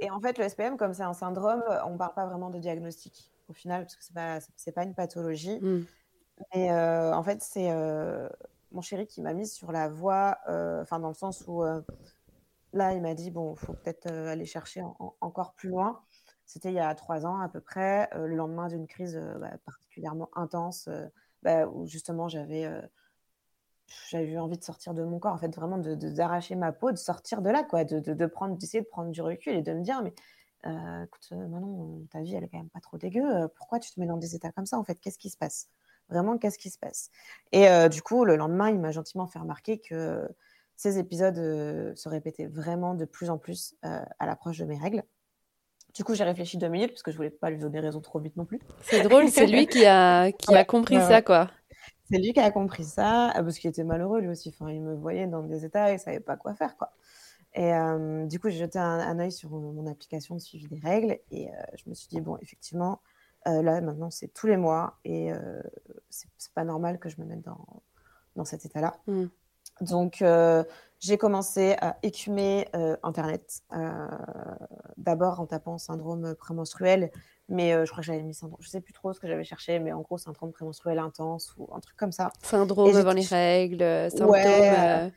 Et en fait, le SPM, comme c'est un syndrome, on ne parle pas vraiment de diagnostic au final, parce que ce n'est pas, pas une pathologie. Mmh. Mais euh, en fait, c'est euh, mon chéri qui m'a mise sur la voie, euh, enfin, dans le sens où là, il m'a dit bon, il faut peut-être aller chercher encore plus loin. C'était il y a trois ans à peu près, le lendemain d'une crise bah, particulièrement intense, bah, où justement j'avais eu envie de sortir de mon corps, en fait, vraiment d'arracher ma peau, de sortir de là, quoi, de, prendre, d'essayer de prendre du recul et de me dire, mais euh, écoute, euh, Manon, ta vie, elle est quand même pas trop dégueu. Euh, pourquoi tu te mets dans des états comme ça En fait, qu'est-ce qui se passe? Vraiment, qu'est-ce qui se passe? Et du coup, le lendemain, il m'a gentiment fait remarquer que ces épisodes se répétaient vraiment de plus en plus à l'approche de mes règles. Du coup, j'ai réfléchi deux minutes parce que je voulais pas lui donner raison trop vite non plus. C'est drôle, c'est lui qui a, qui a compris ça, quoi. C'est lui qui a compris ça, parce qu'il était malheureux lui aussi. Enfin, il me voyait dans des états et il savait pas quoi faire, quoi. Et euh, du coup, j'ai jeté un, un, œil sur mon application de suivi des règles et euh, je me suis dit, bon, effectivement, euh, là, maintenant, c'est tous les mois et c'est pas normal que je me mette dans, dans cet état-là. Mmh. Donc, j'ai commencé à écumer Internet, d'abord en tapant syndrome prémenstruel, mais je crois que j'avais mis syndrome, je sais plus trop ce que j'avais cherché, mais en gros, syndrome prémenstruel intense ou un truc comme ça. Syndrome avant les règles, symptômes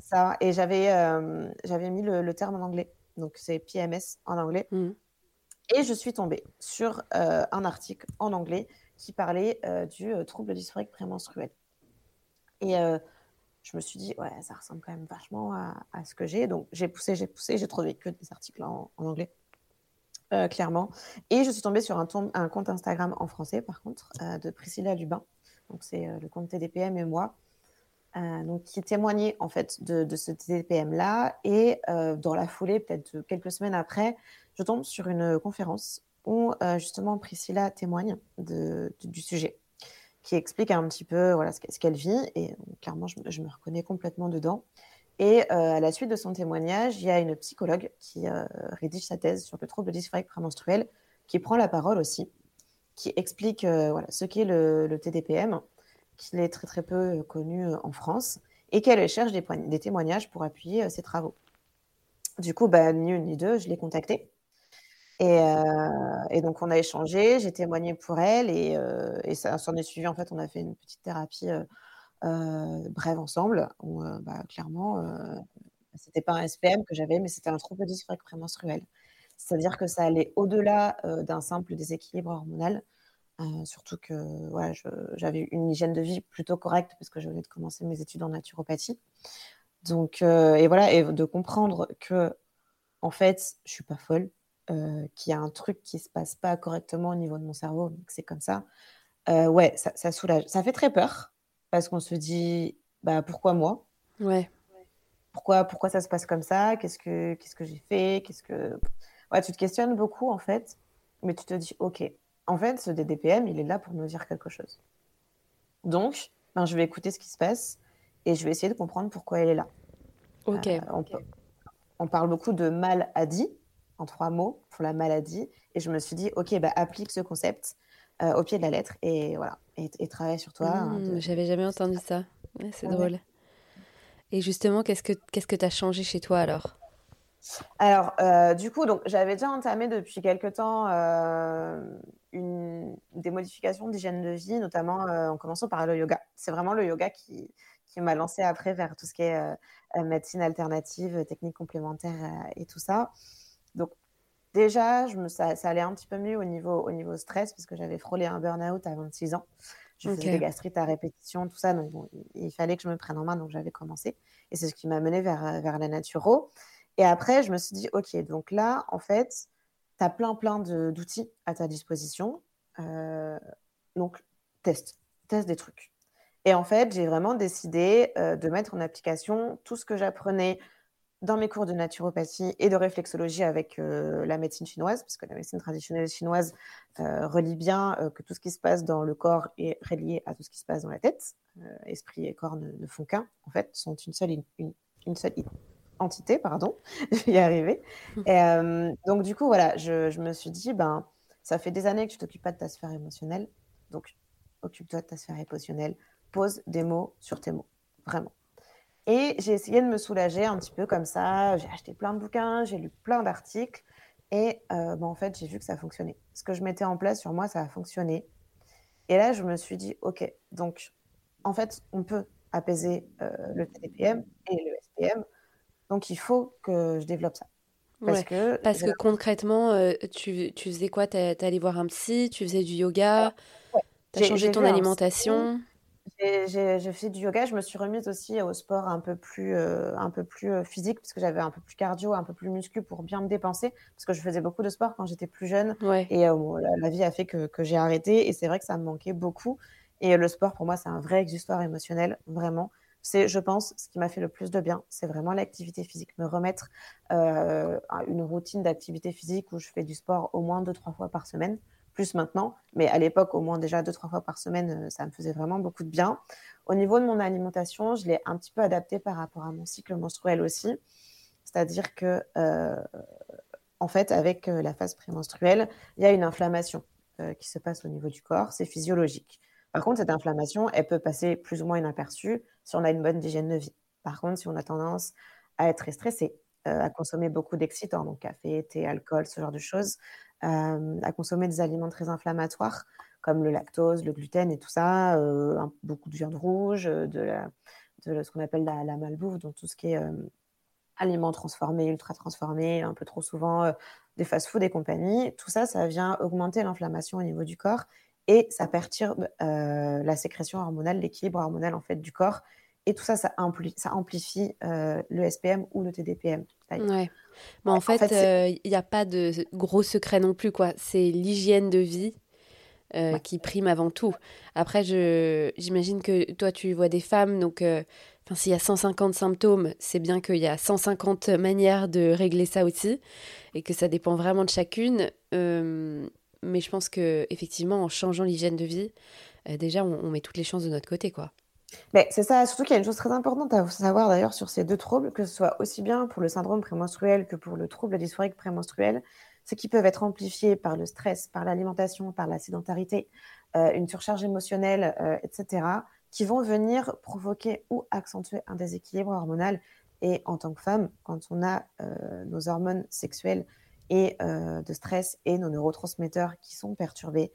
ça. Et j'avais euh, j'avais mis le, terme en anglais. Donc, c'est PMS en anglais. Mmh. Et je suis tombée sur euh, un article en anglais qui parlait euh, du trouble dysphorique prémenstruel. Et je me suis dit, ouais, ça ressemble quand même vachement à, ce que j'ai. Donc, j'ai poussé, j'ai poussé, j'ai trouvé que des articles en, anglais. clairement. Et je suis tombée sur un, compte Instagram en français, par contre, de Priscilla Lubin. Donc, c'est le compte TDPM et moi. Euh, donc, qui témoignait en fait de, ce TDPM-là. Et euh, dans la foulée, peut-être quelques semaines après, je tombe sur une conférence où euh, justement Priscilla témoigne du sujet, qui explique un petit peu voilà, ce qu'elle vit. Et clairement, je, me reconnais complètement dedans. Et à la suite de son témoignage, il y a une psychologue qui rédige sa thèse sur le trouble dysphorique prémenstruel, qui prend la parole aussi, qui explique voilà, ce qu'est le, le TDPM qu'il est très très peu euh, connu euh, en France et qu'elle cherche des, témoignages pour appuyer euh, ses travaux. Du coup, bah, ni une ni deux, je l'ai contactée. Et, et, donc, on a échangé, j'ai témoigné pour elle et, et ça s'en est suivi. En fait, on a fait une petite thérapie brève ensemble où, bah, clairement, c'était pas un SPM que j'avais, mais c'était un trouble dysphorique prémenstruel. C'est-à-dire que ça allait au-delà d'un simple déséquilibre hormonal. Euh, surtout que j'avais une hygiène de vie plutôt correcte parce que je venais de commencer mes études en naturopathie. Donc, euh, et voilà, et de comprendre que, en fait, je suis pas folle, euh, qu'il y a un truc qui se passe pas correctement au niveau de mon cerveau, que c'est comme ça. ouais, ça, ça, soulage. Ça fait très peur parce qu'on se dit, bah pourquoi moi? Ouais. Pourquoi, pourquoi ça se passe comme ça? Qu'est-ce que, qu'est-ce que j'ai fait? Qu'est-ce que Ouais, tu te questionnes beaucoup en fait, mais tu te dis, ok, en fait, ce DDPM, il est là pour nous dire quelque chose. Donc, ben, je vais écouter ce qui se passe et je vais essayer de comprendre pourquoi elle est là. Ok. Euh, on, parle beaucoup de maladie, en trois mots, pour la maladie. Et je me suis dit, ok, bah, applique ce concept euh, au pied de la lettre et voilà, et, travaille sur toi. Hein, mmh, j'avais jamais entendu ça. c'est drôle. Et justement, qu'est-ce que qu'est-ce que tu as changé chez toi alors? Alors, du coup, donc j'avais déjà entamé depuis quelque temps une, des modifications d'hygiène de vie, notamment en commençant par le yoga. C'est vraiment le yoga qui, qui m'a lancé après vers tout ce qui est médecine alternative, techniques complémentaires et tout ça. Donc, déjà, je me, ça, ça, allait un petit peu mieux au niveau, au niveau stress, parce que j'avais frôlé un burn-out à 26 ans. Je faisais des gastrites à répétition, tout ça. Donc, il fallait que je me prenne en main, donc j'avais commencé. Et c'est ce qui m'a mené vers, vers la naturo. Et après, je me suis dit, OK, donc là, en fait, tu as plein, plein d'outils à ta disposition. Euh, donc, teste. Teste des trucs. Et en fait, j'ai vraiment décidé euh, de mettre en application tout ce que j'apprenais dans mes cours de naturopathie et de réflexologie avec euh, la médecine chinoise, parce que la médecine traditionnelle chinoise relie bien que tout ce qui se passe dans le corps est relié à tout ce qui se passe dans la tête. esprit et corps ne, font qu'un, en fait, sont une seule, une, une seule entité, pardon, je vais y arriver. Et, donc du coup, voilà, je, je, me suis dit, ben, ça fait des années que tu t'occupes pas de ta sphère émotionnelle, donc occupe-toi de ta sphère émotionnelle, pose des mots sur tes mots, vraiment. Et j'ai essayé de me soulager un petit peu comme ça. J'ai acheté plein de bouquins, j'ai lu plein d'articles. Et euh, en fait, j'ai vu que ça fonctionnait. Ce que je mettais en place sur moi, ça a fonctionné. Et là, je me suis dit, OK, donc en fait, on peut apaiser euh, le TDPM et le SPM. Donc, il faut que je développe ça. Parce, que, parce que concrètement, euh, tu, tu, faisais quoi? Tu allé voir un psy Tu faisais du yoga? Tu as changé ton alimentation? J'ai fait du yoga. Je me suis remise aussi au sport un peu plus, euh, un peu plus euh, physique, parce que j'avais un peu plus cardio, un peu plus muscu pour bien me dépenser, parce que je faisais beaucoup de sport quand j'étais plus jeune. Et euh, la, vie a fait que, que j'ai arrêté. Et c'est vrai que ça me manquait beaucoup. Et le sport, pour moi, c'est un vrai exutoire émotionnel, vraiment. C'est, je pense, ce qui m'a fait le plus de bien. C'est vraiment l'activité physique. Me remettre une routine d'activité physique où je fais du sport au moins deux, trois fois par semaine plus maintenant, mais à l'époque, au moins déjà deux, trois fois par semaine, euh, ça me faisait vraiment beaucoup de bien. Au niveau de mon alimentation, je l'ai un petit peu adapté par rapport à mon cycle menstruel aussi. C'est-à-dire que, euh, en fait, avec euh, la phase prémenstruelle, il y a une inflammation qui se passe au niveau du corps, c'est physiologique. Par contre, cette inflammation, elle peut passer plus ou moins inaperçue si on a une bonne hygiène de vie. Par contre, si on a tendance à être stressé, à consommer beaucoup d'excitants, donc café, thé, alcool, ce genre de choses, à consommer des aliments très inflammatoires comme le lactose, le gluten et tout ça, euh, beaucoup de viande rouge, de, de ce qu'on appelle la, malbouffe, donc tout ce qui est euh, aliments transformés, ultra transformés, un peu trop souvent des fast-foods et compagnie. Tout ça, ça vient augmenter l'inflammation au niveau du corps et ça perturbe la sécrétion hormonale, l'équilibre hormonal en fait du corps. Et tout ça, ça, ça amplifie le SPM ou le TDPM. Ouais. Mais en, fait, il n'y euh, a pas de gros secret non plus, quoi. C'est l'hygiène de vie euh, qui prime avant tout. Après, j'imagine que toi, tu vois des femmes, donc euh, s'il y a 150 symptômes, c'est bien qu'il y a 150 manières de régler ça aussi, et que ça dépend vraiment de chacune. mais je pense que effectivement, en changeant l'hygiène de vie, déjà, on, on met toutes les chances de notre côté, quoi. Mais c'est ça, surtout qu'il y a une chose très importante à savoir d'ailleurs sur ces deux troubles, que ce soit aussi bien pour le syndrome prémenstruel que pour le trouble dysphorique prémenstruel, c'est qu'ils peuvent être amplifiés par le stress, par l'alimentation, par la sédentarité, euh, une surcharge émotionnelle, euh, etc., qui vont venir provoquer ou accentuer un déséquilibre hormonal. Et en tant que femme, quand on a euh, nos hormones sexuelles et de stress et nos neurotransmetteurs qui sont perturbés,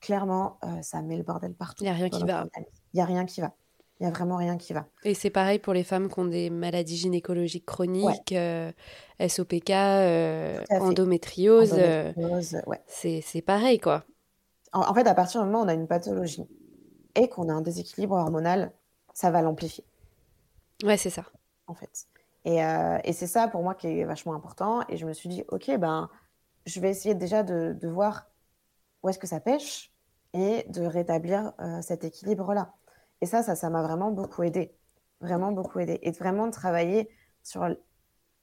clairement, ça met le bordel partout. Il n'y a rien qui va. Il n'y a rien qui va. Il n'y a vraiment rien qui va. Et c'est pareil pour les femmes qui ont des maladies gynécologiques chroniques, SOPK, euh, euh, endométriose. Euh, c'est pareil, quoi. En, fait, à partir du moment où on a une pathologie et qu'on a un déséquilibre hormonal, ça va l'amplifier. Ouais, c'est ça. En fait. Et, et c'est ça pour moi qui est vachement important. Et je me suis dit, OK, ben, je vais essayer déjà de, de voir où est-ce que ça pêche et de rétablir cet équilibre-là. Et ça, ça, ça m'a vraiment beaucoup aidé. Vraiment beaucoup aidé. Et vraiment travailler sur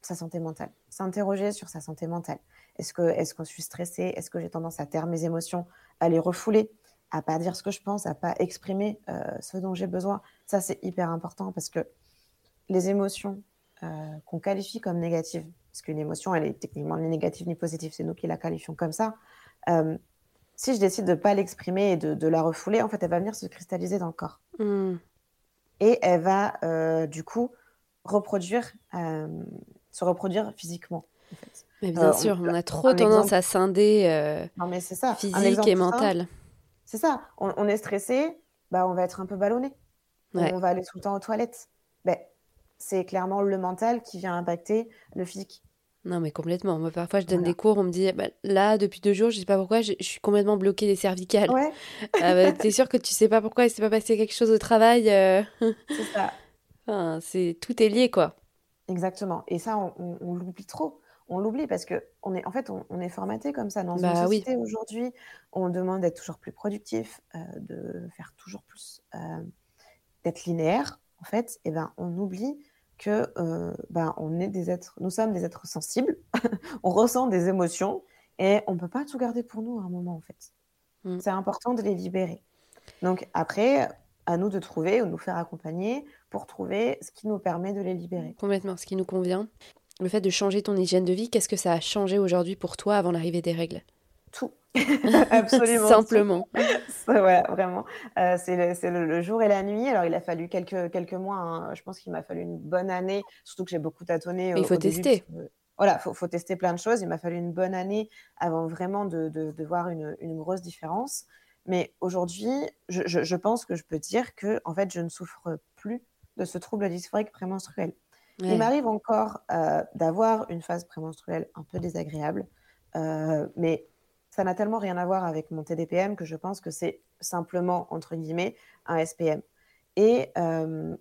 sa santé mentale. S'interroger sur sa santé mentale. Est-ce que, est-ce que je suis stressée? Est-ce que j'ai tendance à taire mes émotions, à les refouler, à pas dire ce que je pense, à pas exprimer euh, ce dont j'ai besoin? Ça, c'est hyper important parce que les émotions euh, qu'on qualifie comme négatives, parce qu'une émotion, elle est techniquement ni négative ni positive, c'est nous qui la qualifions comme ça. Euh, si je décide de ne pas l'exprimer et de, la refouler, en fait, elle va venir se cristalliser dans le corps. Hmm. Et elle va, euh, du coup, reproduire euh, se reproduire physiquement. En fait. Mais bien sûr, on, a trop tendance à scinder non, mais ça. physique et mental. C'est ça. On, est stressé, bah, on va être un peu ballonné. On va aller tout le temps aux toilettes. Ben, c'est clairement le mental qui vient impacter le physique. Non, mais complètement. Moi, parfois, je donne des cours, on me dit, bah, là, depuis deux jours, je sais pas pourquoi, je, suis complètement bloquée des cervicales. Ouais. Ah, bah, T'es sûr que tu sais pas pourquoi il s'est pas passé quelque chose au travail euh. C'est ça. Enfin, c'est tout est lié, quoi. Exactement. Et ça, on, l'oublie trop. On l'oublie parce que on est, en fait, on, est formaté comme ça dans une bah société aujourd'hui. On demande d'être toujours plus productif, euh, de faire toujours plus, euh, d'être linéaire. En fait, et eh ben, on oublie que euh, ben, on est des êtres, nous sommes des êtres sensibles, on ressent des émotions et on ne peut pas tout garder pour nous à un moment en fait. Mm. C'est important de les libérer. Donc après, à nous de trouver ou de nous faire accompagner pour trouver ce qui nous permet de les libérer. Complètement, ce qui nous convient. Le fait de changer ton hygiène de vie, qu'est-ce que ça a changé aujourd'hui pour toi avant l'arrivée des règles? Tout. Absolument. Simplement. ouais, vraiment. Euh, c'est le, jour et la nuit. Alors, il a fallu quelques, quelques mois. Hein. Je pense qu'il m'a fallu une bonne année, surtout que j'ai beaucoup tâtonné. il faut tester. voilà, il faut, tester plein de choses. Il m'a fallu une bonne année avant vraiment de, de, voir une, une, grosse différence. Mais aujourd'hui, je, je, pense que je peux dire que en fait, je ne souffre plus de ce trouble dysphorique prémenstruel. Il m'arrive encore euh, d'avoir une phase prémenstruelle un peu désagréable, euh, mais ça n'a tellement rien à voir avec mon TDPM que je pense que c'est simplement, entre guillemets, un SPM. Et euh,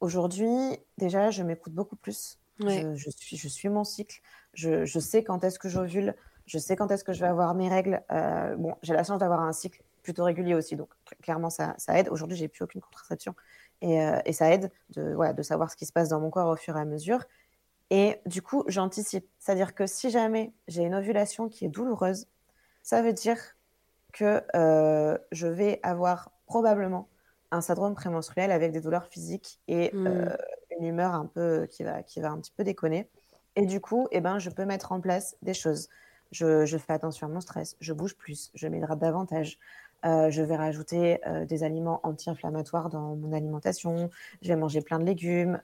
aujourd'hui, déjà, je m'écoute beaucoup plus. Je, suis, je suis mon cycle. Je, je sais quand est-ce que j'ovule. Je sais quand est-ce que je vais avoir mes règles. Euh, bon, j'ai la chance d'avoir un cycle plutôt régulier aussi, donc clairement, ça, ça aide. Aujourd'hui, j'ai plus aucune contraception. Et, euh, et, ça aide de, ouais, de savoir ce qui se passe dans mon corps au fur et à mesure. Et du coup, j'anticipe. C'est-à-dire que si jamais j'ai une ovulation qui est douloureuse, ça veut dire que euh, je vais avoir probablement un syndrome prémenstruel avec des douleurs physiques et hmm. euh, une humeur un peu qui va, qui va un petit peu déconner. Et du coup, eh ben, je peux mettre en place des choses. Je, je fais attention à mon stress, je bouge plus, je m'hydrate davantage. Euh, je vais rajouter des aliments anti-inflammatoires dans mon alimentation. Je vais manger plein de légumes.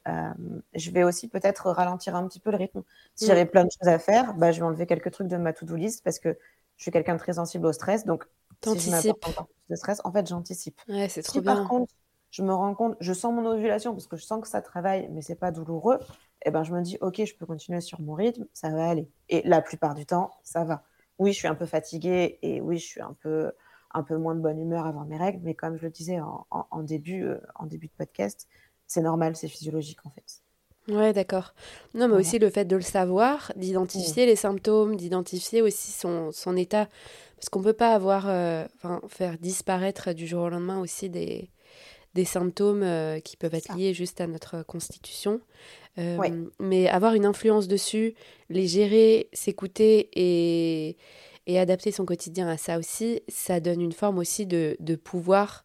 je vais aussi peut-être ralentir un petit peu le rythme. Si hmm. j'avais plein de choses à faire, bah, je vais enlever quelques trucs de ma to-do list parce que je suis quelqu'un de très sensible au stress, donc si je m'apporte encore plus de stress, en fait, j'anticipe. Ouais, c'est trop si, Par contre, je me rends compte, je sens mon ovulation parce que je sens que ça travaille, mais c'est pas douloureux. Et eh ben, je me dis, ok, je peux continuer sur mon rythme, ça va aller. Et la plupart du temps, ça va. Oui, je suis un peu fatiguée et oui, je suis un peu, un peu moins de bonne humeur avant mes règles, mais comme je le disais en, début, euh, en début de podcast, c'est normal, c'est physiologique en fait. Ouais, d'accord. Non, mais aussi le fait de le savoir, d'identifier les symptômes, d'identifier aussi son, son état. Parce qu'on ne peut pas avoir, euh, enfin, faire disparaître du jour au lendemain aussi des, des symptômes euh, qui peuvent être liés juste à notre constitution. Euh, mais avoir une influence dessus, les gérer, s'écouter et, et adapter son quotidien à ça aussi, ça donne une forme aussi de, de pouvoir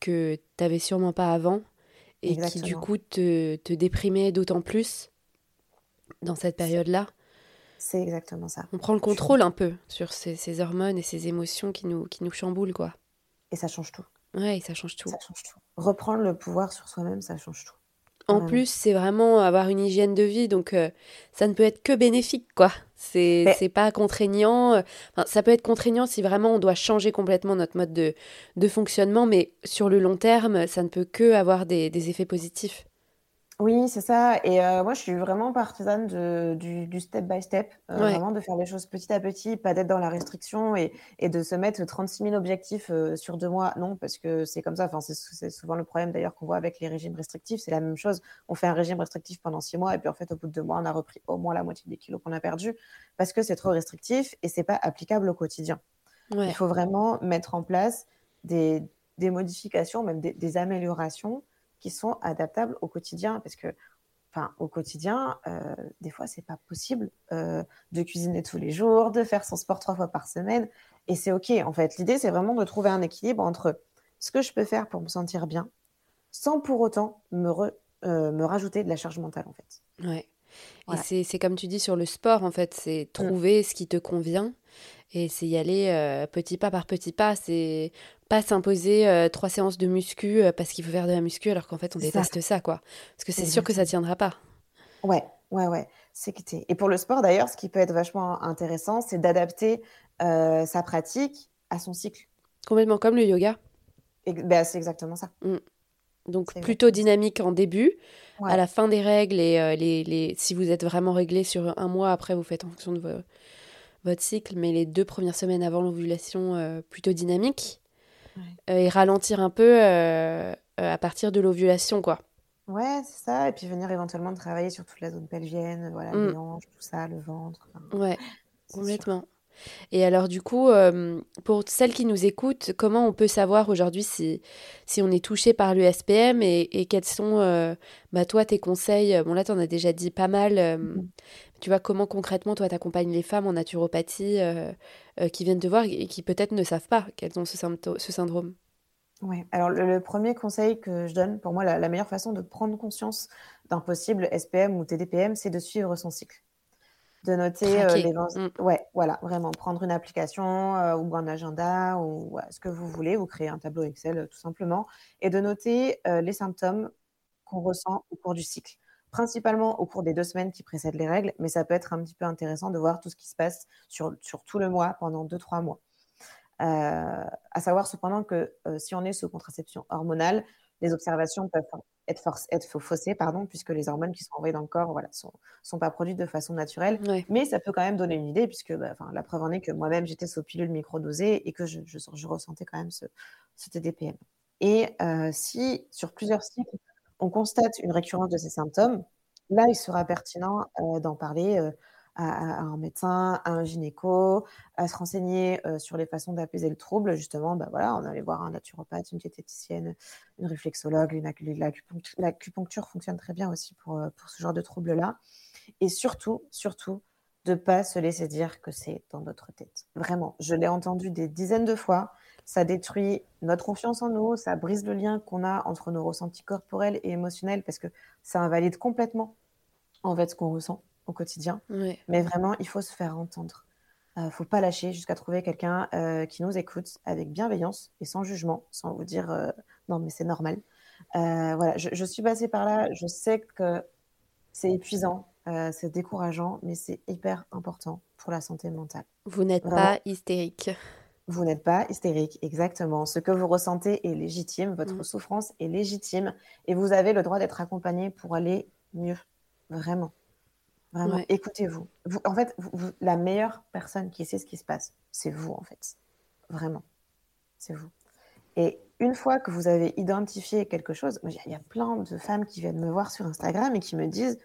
que tu n'avais sûrement pas avant et qui du coup te, te déprimait d'autant plus dans cette période-là. C'est exactement ça. On prend le contrôle un peu sur ces, ces, hormones et ces émotions qui nous, qui nous chamboulent, quoi. Et ça change tout. Ouais, ça change tout. Ça change tout. Reprendre le pouvoir sur soi-même, ça change tout. En plus, c'est vraiment avoir une hygiène de vie, donc euh, ça ne peut être que bénéfique, quoi. C'est c'est pas contraignant. Euh, enfin, ça peut être contraignant si vraiment on doit changer complètement notre mode de, de fonctionnement, mais sur le long terme, ça ne peut que avoir des, des effets positifs. Oui, c'est ça. Et euh, moi, je suis vraiment partisane de, du, du step by step, euh, vraiment de faire les choses petit à petit, pas d'être dans la restriction et, et de se mettre 36 000 objectifs euh, sur deux mois. Non, parce que c'est comme ça. Enfin, c'est souvent le problème d'ailleurs qu'on voit avec les régimes restrictifs. C'est la même chose. On fait un régime restrictif pendant six mois et puis en fait, au bout de deux mois, on a repris au moins la moitié des kilos qu'on a perdus parce que c'est trop restrictif et c'est pas applicable au quotidien. Il faut vraiment mettre en place des, des modifications, même des, des améliorations qui sont adaptables au quotidien. Parce que, enfin, au quotidien, euh, des fois, c'est pas possible euh, de cuisiner tous les jours, de faire son sport trois fois par semaine. Et c'est OK, en fait. L'idée, c'est vraiment de trouver un équilibre entre ce que je peux faire pour me sentir bien, sans pour autant me, euh, me rajouter de la charge mentale, en fait. Ouais. Et c'est comme tu dis sur le sport, en fait, c'est mmh. trouver ce qui te convient et c'est y aller petit pas par petit pas. C'est pas s'imposer euh, trois séances de muscu euh, parce qu'il faut faire de la muscu alors qu'en fait on déteste ça, quoi. Parce que c'est sûr que ça tiendra pas. Ouais, ouais, ouais, s'écouter. Et pour le sport, d'ailleurs, ce qui peut être vachement intéressant, c'est d'adapter sa pratique à son cycle. Complètement comme le yoga. Ben, c'est exactement ça. Mmh. Donc plutôt dynamique en début, à la fin des règles et euh, les, les, si vous êtes vraiment réglé sur un mois, après vous faites en fonction de votre cycle, mais les deux premières semaines avant l'ovulation, euh, plutôt dynamique. Euh, et ralentir un peu à partir de l'ovulation, quoi. Ouais, c'est ça. Et puis venir éventuellement travailler sur toute la zone pelvienne, voilà, les hanches, tout ça, le ventre. ouais, complètement. Et alors du coup, euh, pour celles qui nous écoutent, comment on peut savoir aujourd'hui si, si on est touché par l'USPM et, et quels sont, euh, bah, toi, tes conseils? Bon là, tu en as déjà dit pas mal. Euh, mm-hmm. Tu vois, comment concrètement, toi, t'accompagnes les femmes en naturopathie qui viennent te voir et qui peut-être ne savent pas qu'elles ont ce, ce syndrome? Oui, alors le, premier conseil que je donne, pour moi, la meilleure façon de prendre conscience d'un possible SPM ou TDPM, c'est de suivre son cycle de noter euh, les mmh. Ouais, voilà, vraiment prendre une application euh, ou un agenda ou ce que vous voulez, vous créez un tableau Excel euh, tout simplement et de noter les symptômes qu'on ressent au cours du cycle. Principalement au cours des deux semaines qui précèdent les règles, mais ça peut être un petit peu intéressant de voir tout ce qui se passe sur, sur tout le mois pendant deux, trois mois. à savoir cependant que si on est sous contraception hormonale, les observations peuvent être, force, être faussées, pardon, puisque les hormones qui sont envoyées dans le corps voilà, sont, sont pas produites de façon naturelle. Mais ça peut quand même donner une idée, puisque bah, la preuve en est que moi-même, j'étais sous pilule microdosée et que je, je, je, ressentais quand même ce, ce TDPM. Et euh, si, sur plusieurs cycles, on constate une récurrence de ces symptômes, là, il sera pertinent euh, d'en parler à, un médecin, à un gynéco, à se renseigner euh, sur les façons d'apaiser le trouble. Justement, bah voilà, on allait voir un naturopathe, une diététicienne, une réflexologue. L'acupuncture fonctionne très bien aussi pour, euh, pour ce genre de troubles-là. Et surtout, surtout, de pas se laisser dire que c'est dans notre tête. Vraiment, je l'ai entendu des dizaines de fois. Ça détruit notre confiance en nous, ça brise le lien qu'on a entre nos ressentis corporels et émotionnels parce que ça invalide complètement en fait ce qu'on ressent au quotidien. Mais vraiment, il faut se faire entendre. Il euh, ne faut pas lâcher jusqu'à trouver quelqu'un euh, qui nous écoute avec bienveillance et sans jugement, sans vous dire euh, non, mais c'est normal. voilà, je, suis passée par là. Je sais que c'est épuisant, c'est décourageant, mais c'est hyper important pour la santé mentale. Vous n'êtes pas hystérique. Vous n'êtes pas hystérique, exactement. Ce que vous ressentez est légitime, votre mm. souffrance est légitime et vous avez le droit d'être accompagné pour aller mieux. Vraiment. Vraiment, écoutez-vous. en fait, la meilleure personne qui sait ce qui se passe, c'est vous, en fait. Vraiment. C'est vous. Et une fois que vous avez identifié quelque chose, il y a plein de femmes qui viennent me voir sur Instagram et qui me disent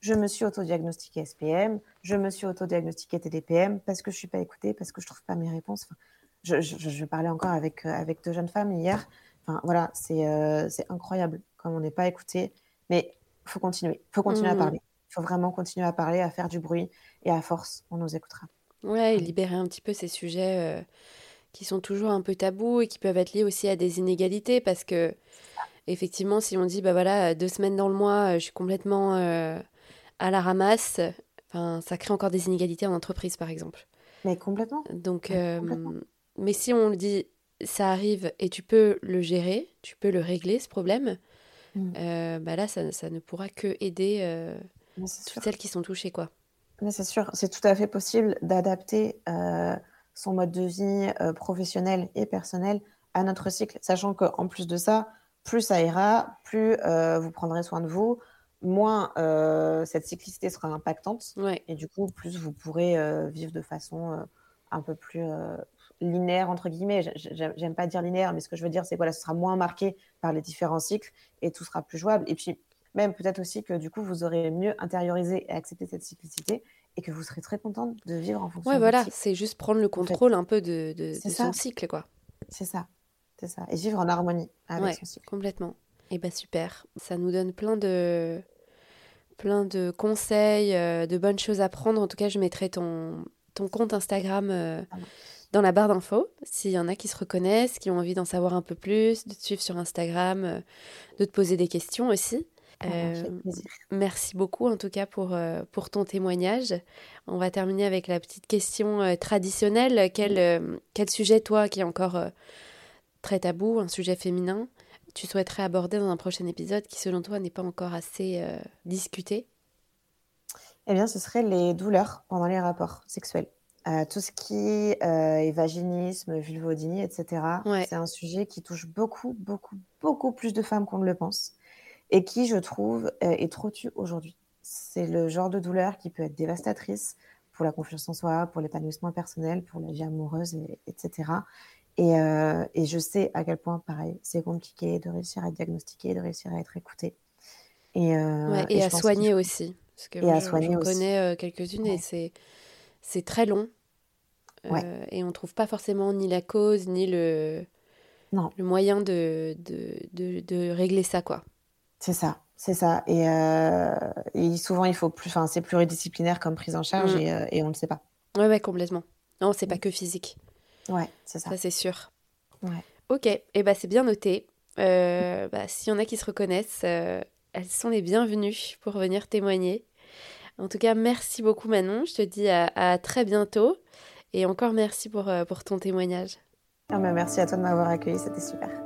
Je me suis autodiagnostiquée SPM, je me suis autodiagnostiquée TDPM parce que je ne suis pas écoutée, parce que je ne trouve pas mes réponses. je, je, parlais encore avec, euh, avec deux jeunes femmes hier. Enfin, voilà, c'est euh, incroyable comme on n'est pas écouté. Mais il faut continuer, il faut continuer à mmh. Parler faut vraiment continuer à parler, à faire du bruit, et à force, on nous écoutera. Ouais, et libérer un petit peu ces sujets euh, qui sont toujours un peu tabous et qui peuvent être liés aussi à des inégalités, parce que effectivement, si on dit, bah voilà, deux semaines dans le mois, euh, je suis complètement euh, à la ramasse, enfin, ça crée encore des inégalités en entreprise, par exemple. Mais complètement. Donc, mais si on le dit, ça arrive et tu peux le gérer, tu peux le régler, ce problème, mmh. bah là, ça, ça, ne pourra que aider toutes celles qui sont touchées, quoi. c'est sûr, c'est tout à fait possible d'adapter euh, son mode de vie euh, professionnel et personnel à notre cycle, sachant qu'en plus de ça, plus ça ira, plus euh, vous prendrez soin de vous, moins cette cyclicité sera impactante, et du coup, plus vous pourrez vivre de façon un peu plus linéaire, entre guillemets. J'aime pas dire linéaire, mais ce que je veux dire, c'est que voilà, ce sera moins marqué par les différents cycles et tout sera plus jouable. Et puis, même peut-être aussi que du coup, vous aurez mieux intériorisé et accepté cette cyclicité et que vous serez très contente de vivre en fonction ouais, voilà, c'est juste prendre le contrôle un peu de, de, son cycle, quoi. C'est ça, c'est ça. Et vivre en harmonie avec son cycle. complètement. Et eh bah ben, super. Ça nous donne plein de plein de conseils, euh, de bonnes choses à prendre. En tout cas, je mettrai ton, ton compte Instagram euh, dans la barre d'infos. S'il y en a qui se reconnaissent, qui ont envie d'en savoir un peu plus, de te suivre sur Instagram, euh, de te poser des questions aussi. Euh, merci beaucoup en tout cas pour, euh, pour ton témoignage. On va terminer avec la petite question euh, traditionnelle. Quel, quel sujet, toi, qui est encore très tabou, un sujet féminin, tu souhaiterais aborder dans un prochain épisode qui, selon toi, n'est pas encore assez discuté? Eh bien, ce serait les douleurs pendant les rapports sexuels. Euh, tout ce qui euh, est vaginisme, vulvodynie, etc. C'est un sujet qui touche beaucoup, beaucoup, beaucoup plus de femmes qu'on ne le pense et qui, je trouve, est trop tu aujourd'hui. C'est le genre de douleur qui peut être dévastatrice pour la confiance en soi, pour l'épanouissement personnel, pour la vie amoureuse, etc. Euh, et, je sais à quel point, pareil, c'est compliqué de réussir à diagnostiquer, de réussir à être écouté. Et, à soigner aussi. Parce que et à soigner je, connais quelques-unes et c'est, c'est très long. Euh, et on ne trouve pas forcément ni la cause, ni le, non. le moyen de, de, de, régler ça, quoi. C'est ça, c'est ça. Et, euh, et, souvent, il faut plus, enfin, c'est pluridisciplinaire comme prise en charge mm. et, euh, et, on ne le sait pas. Ouais, ouais, complètement. Non, c'est pas mm. que physique. Ouais, c'est ça. Ça, c'est sûr. Ouais. Ok, et eh ben, c'est bien noté. bah, S'il y en a qui se reconnaissent, elles sont les bienvenues pour venir témoigner. En tout cas, merci beaucoup Manon. Je te dis à, à très bientôt. Et encore merci pour, euh, pour ton témoignage. Ah bah, merci à toi de m'avoir accueilli, c'était super.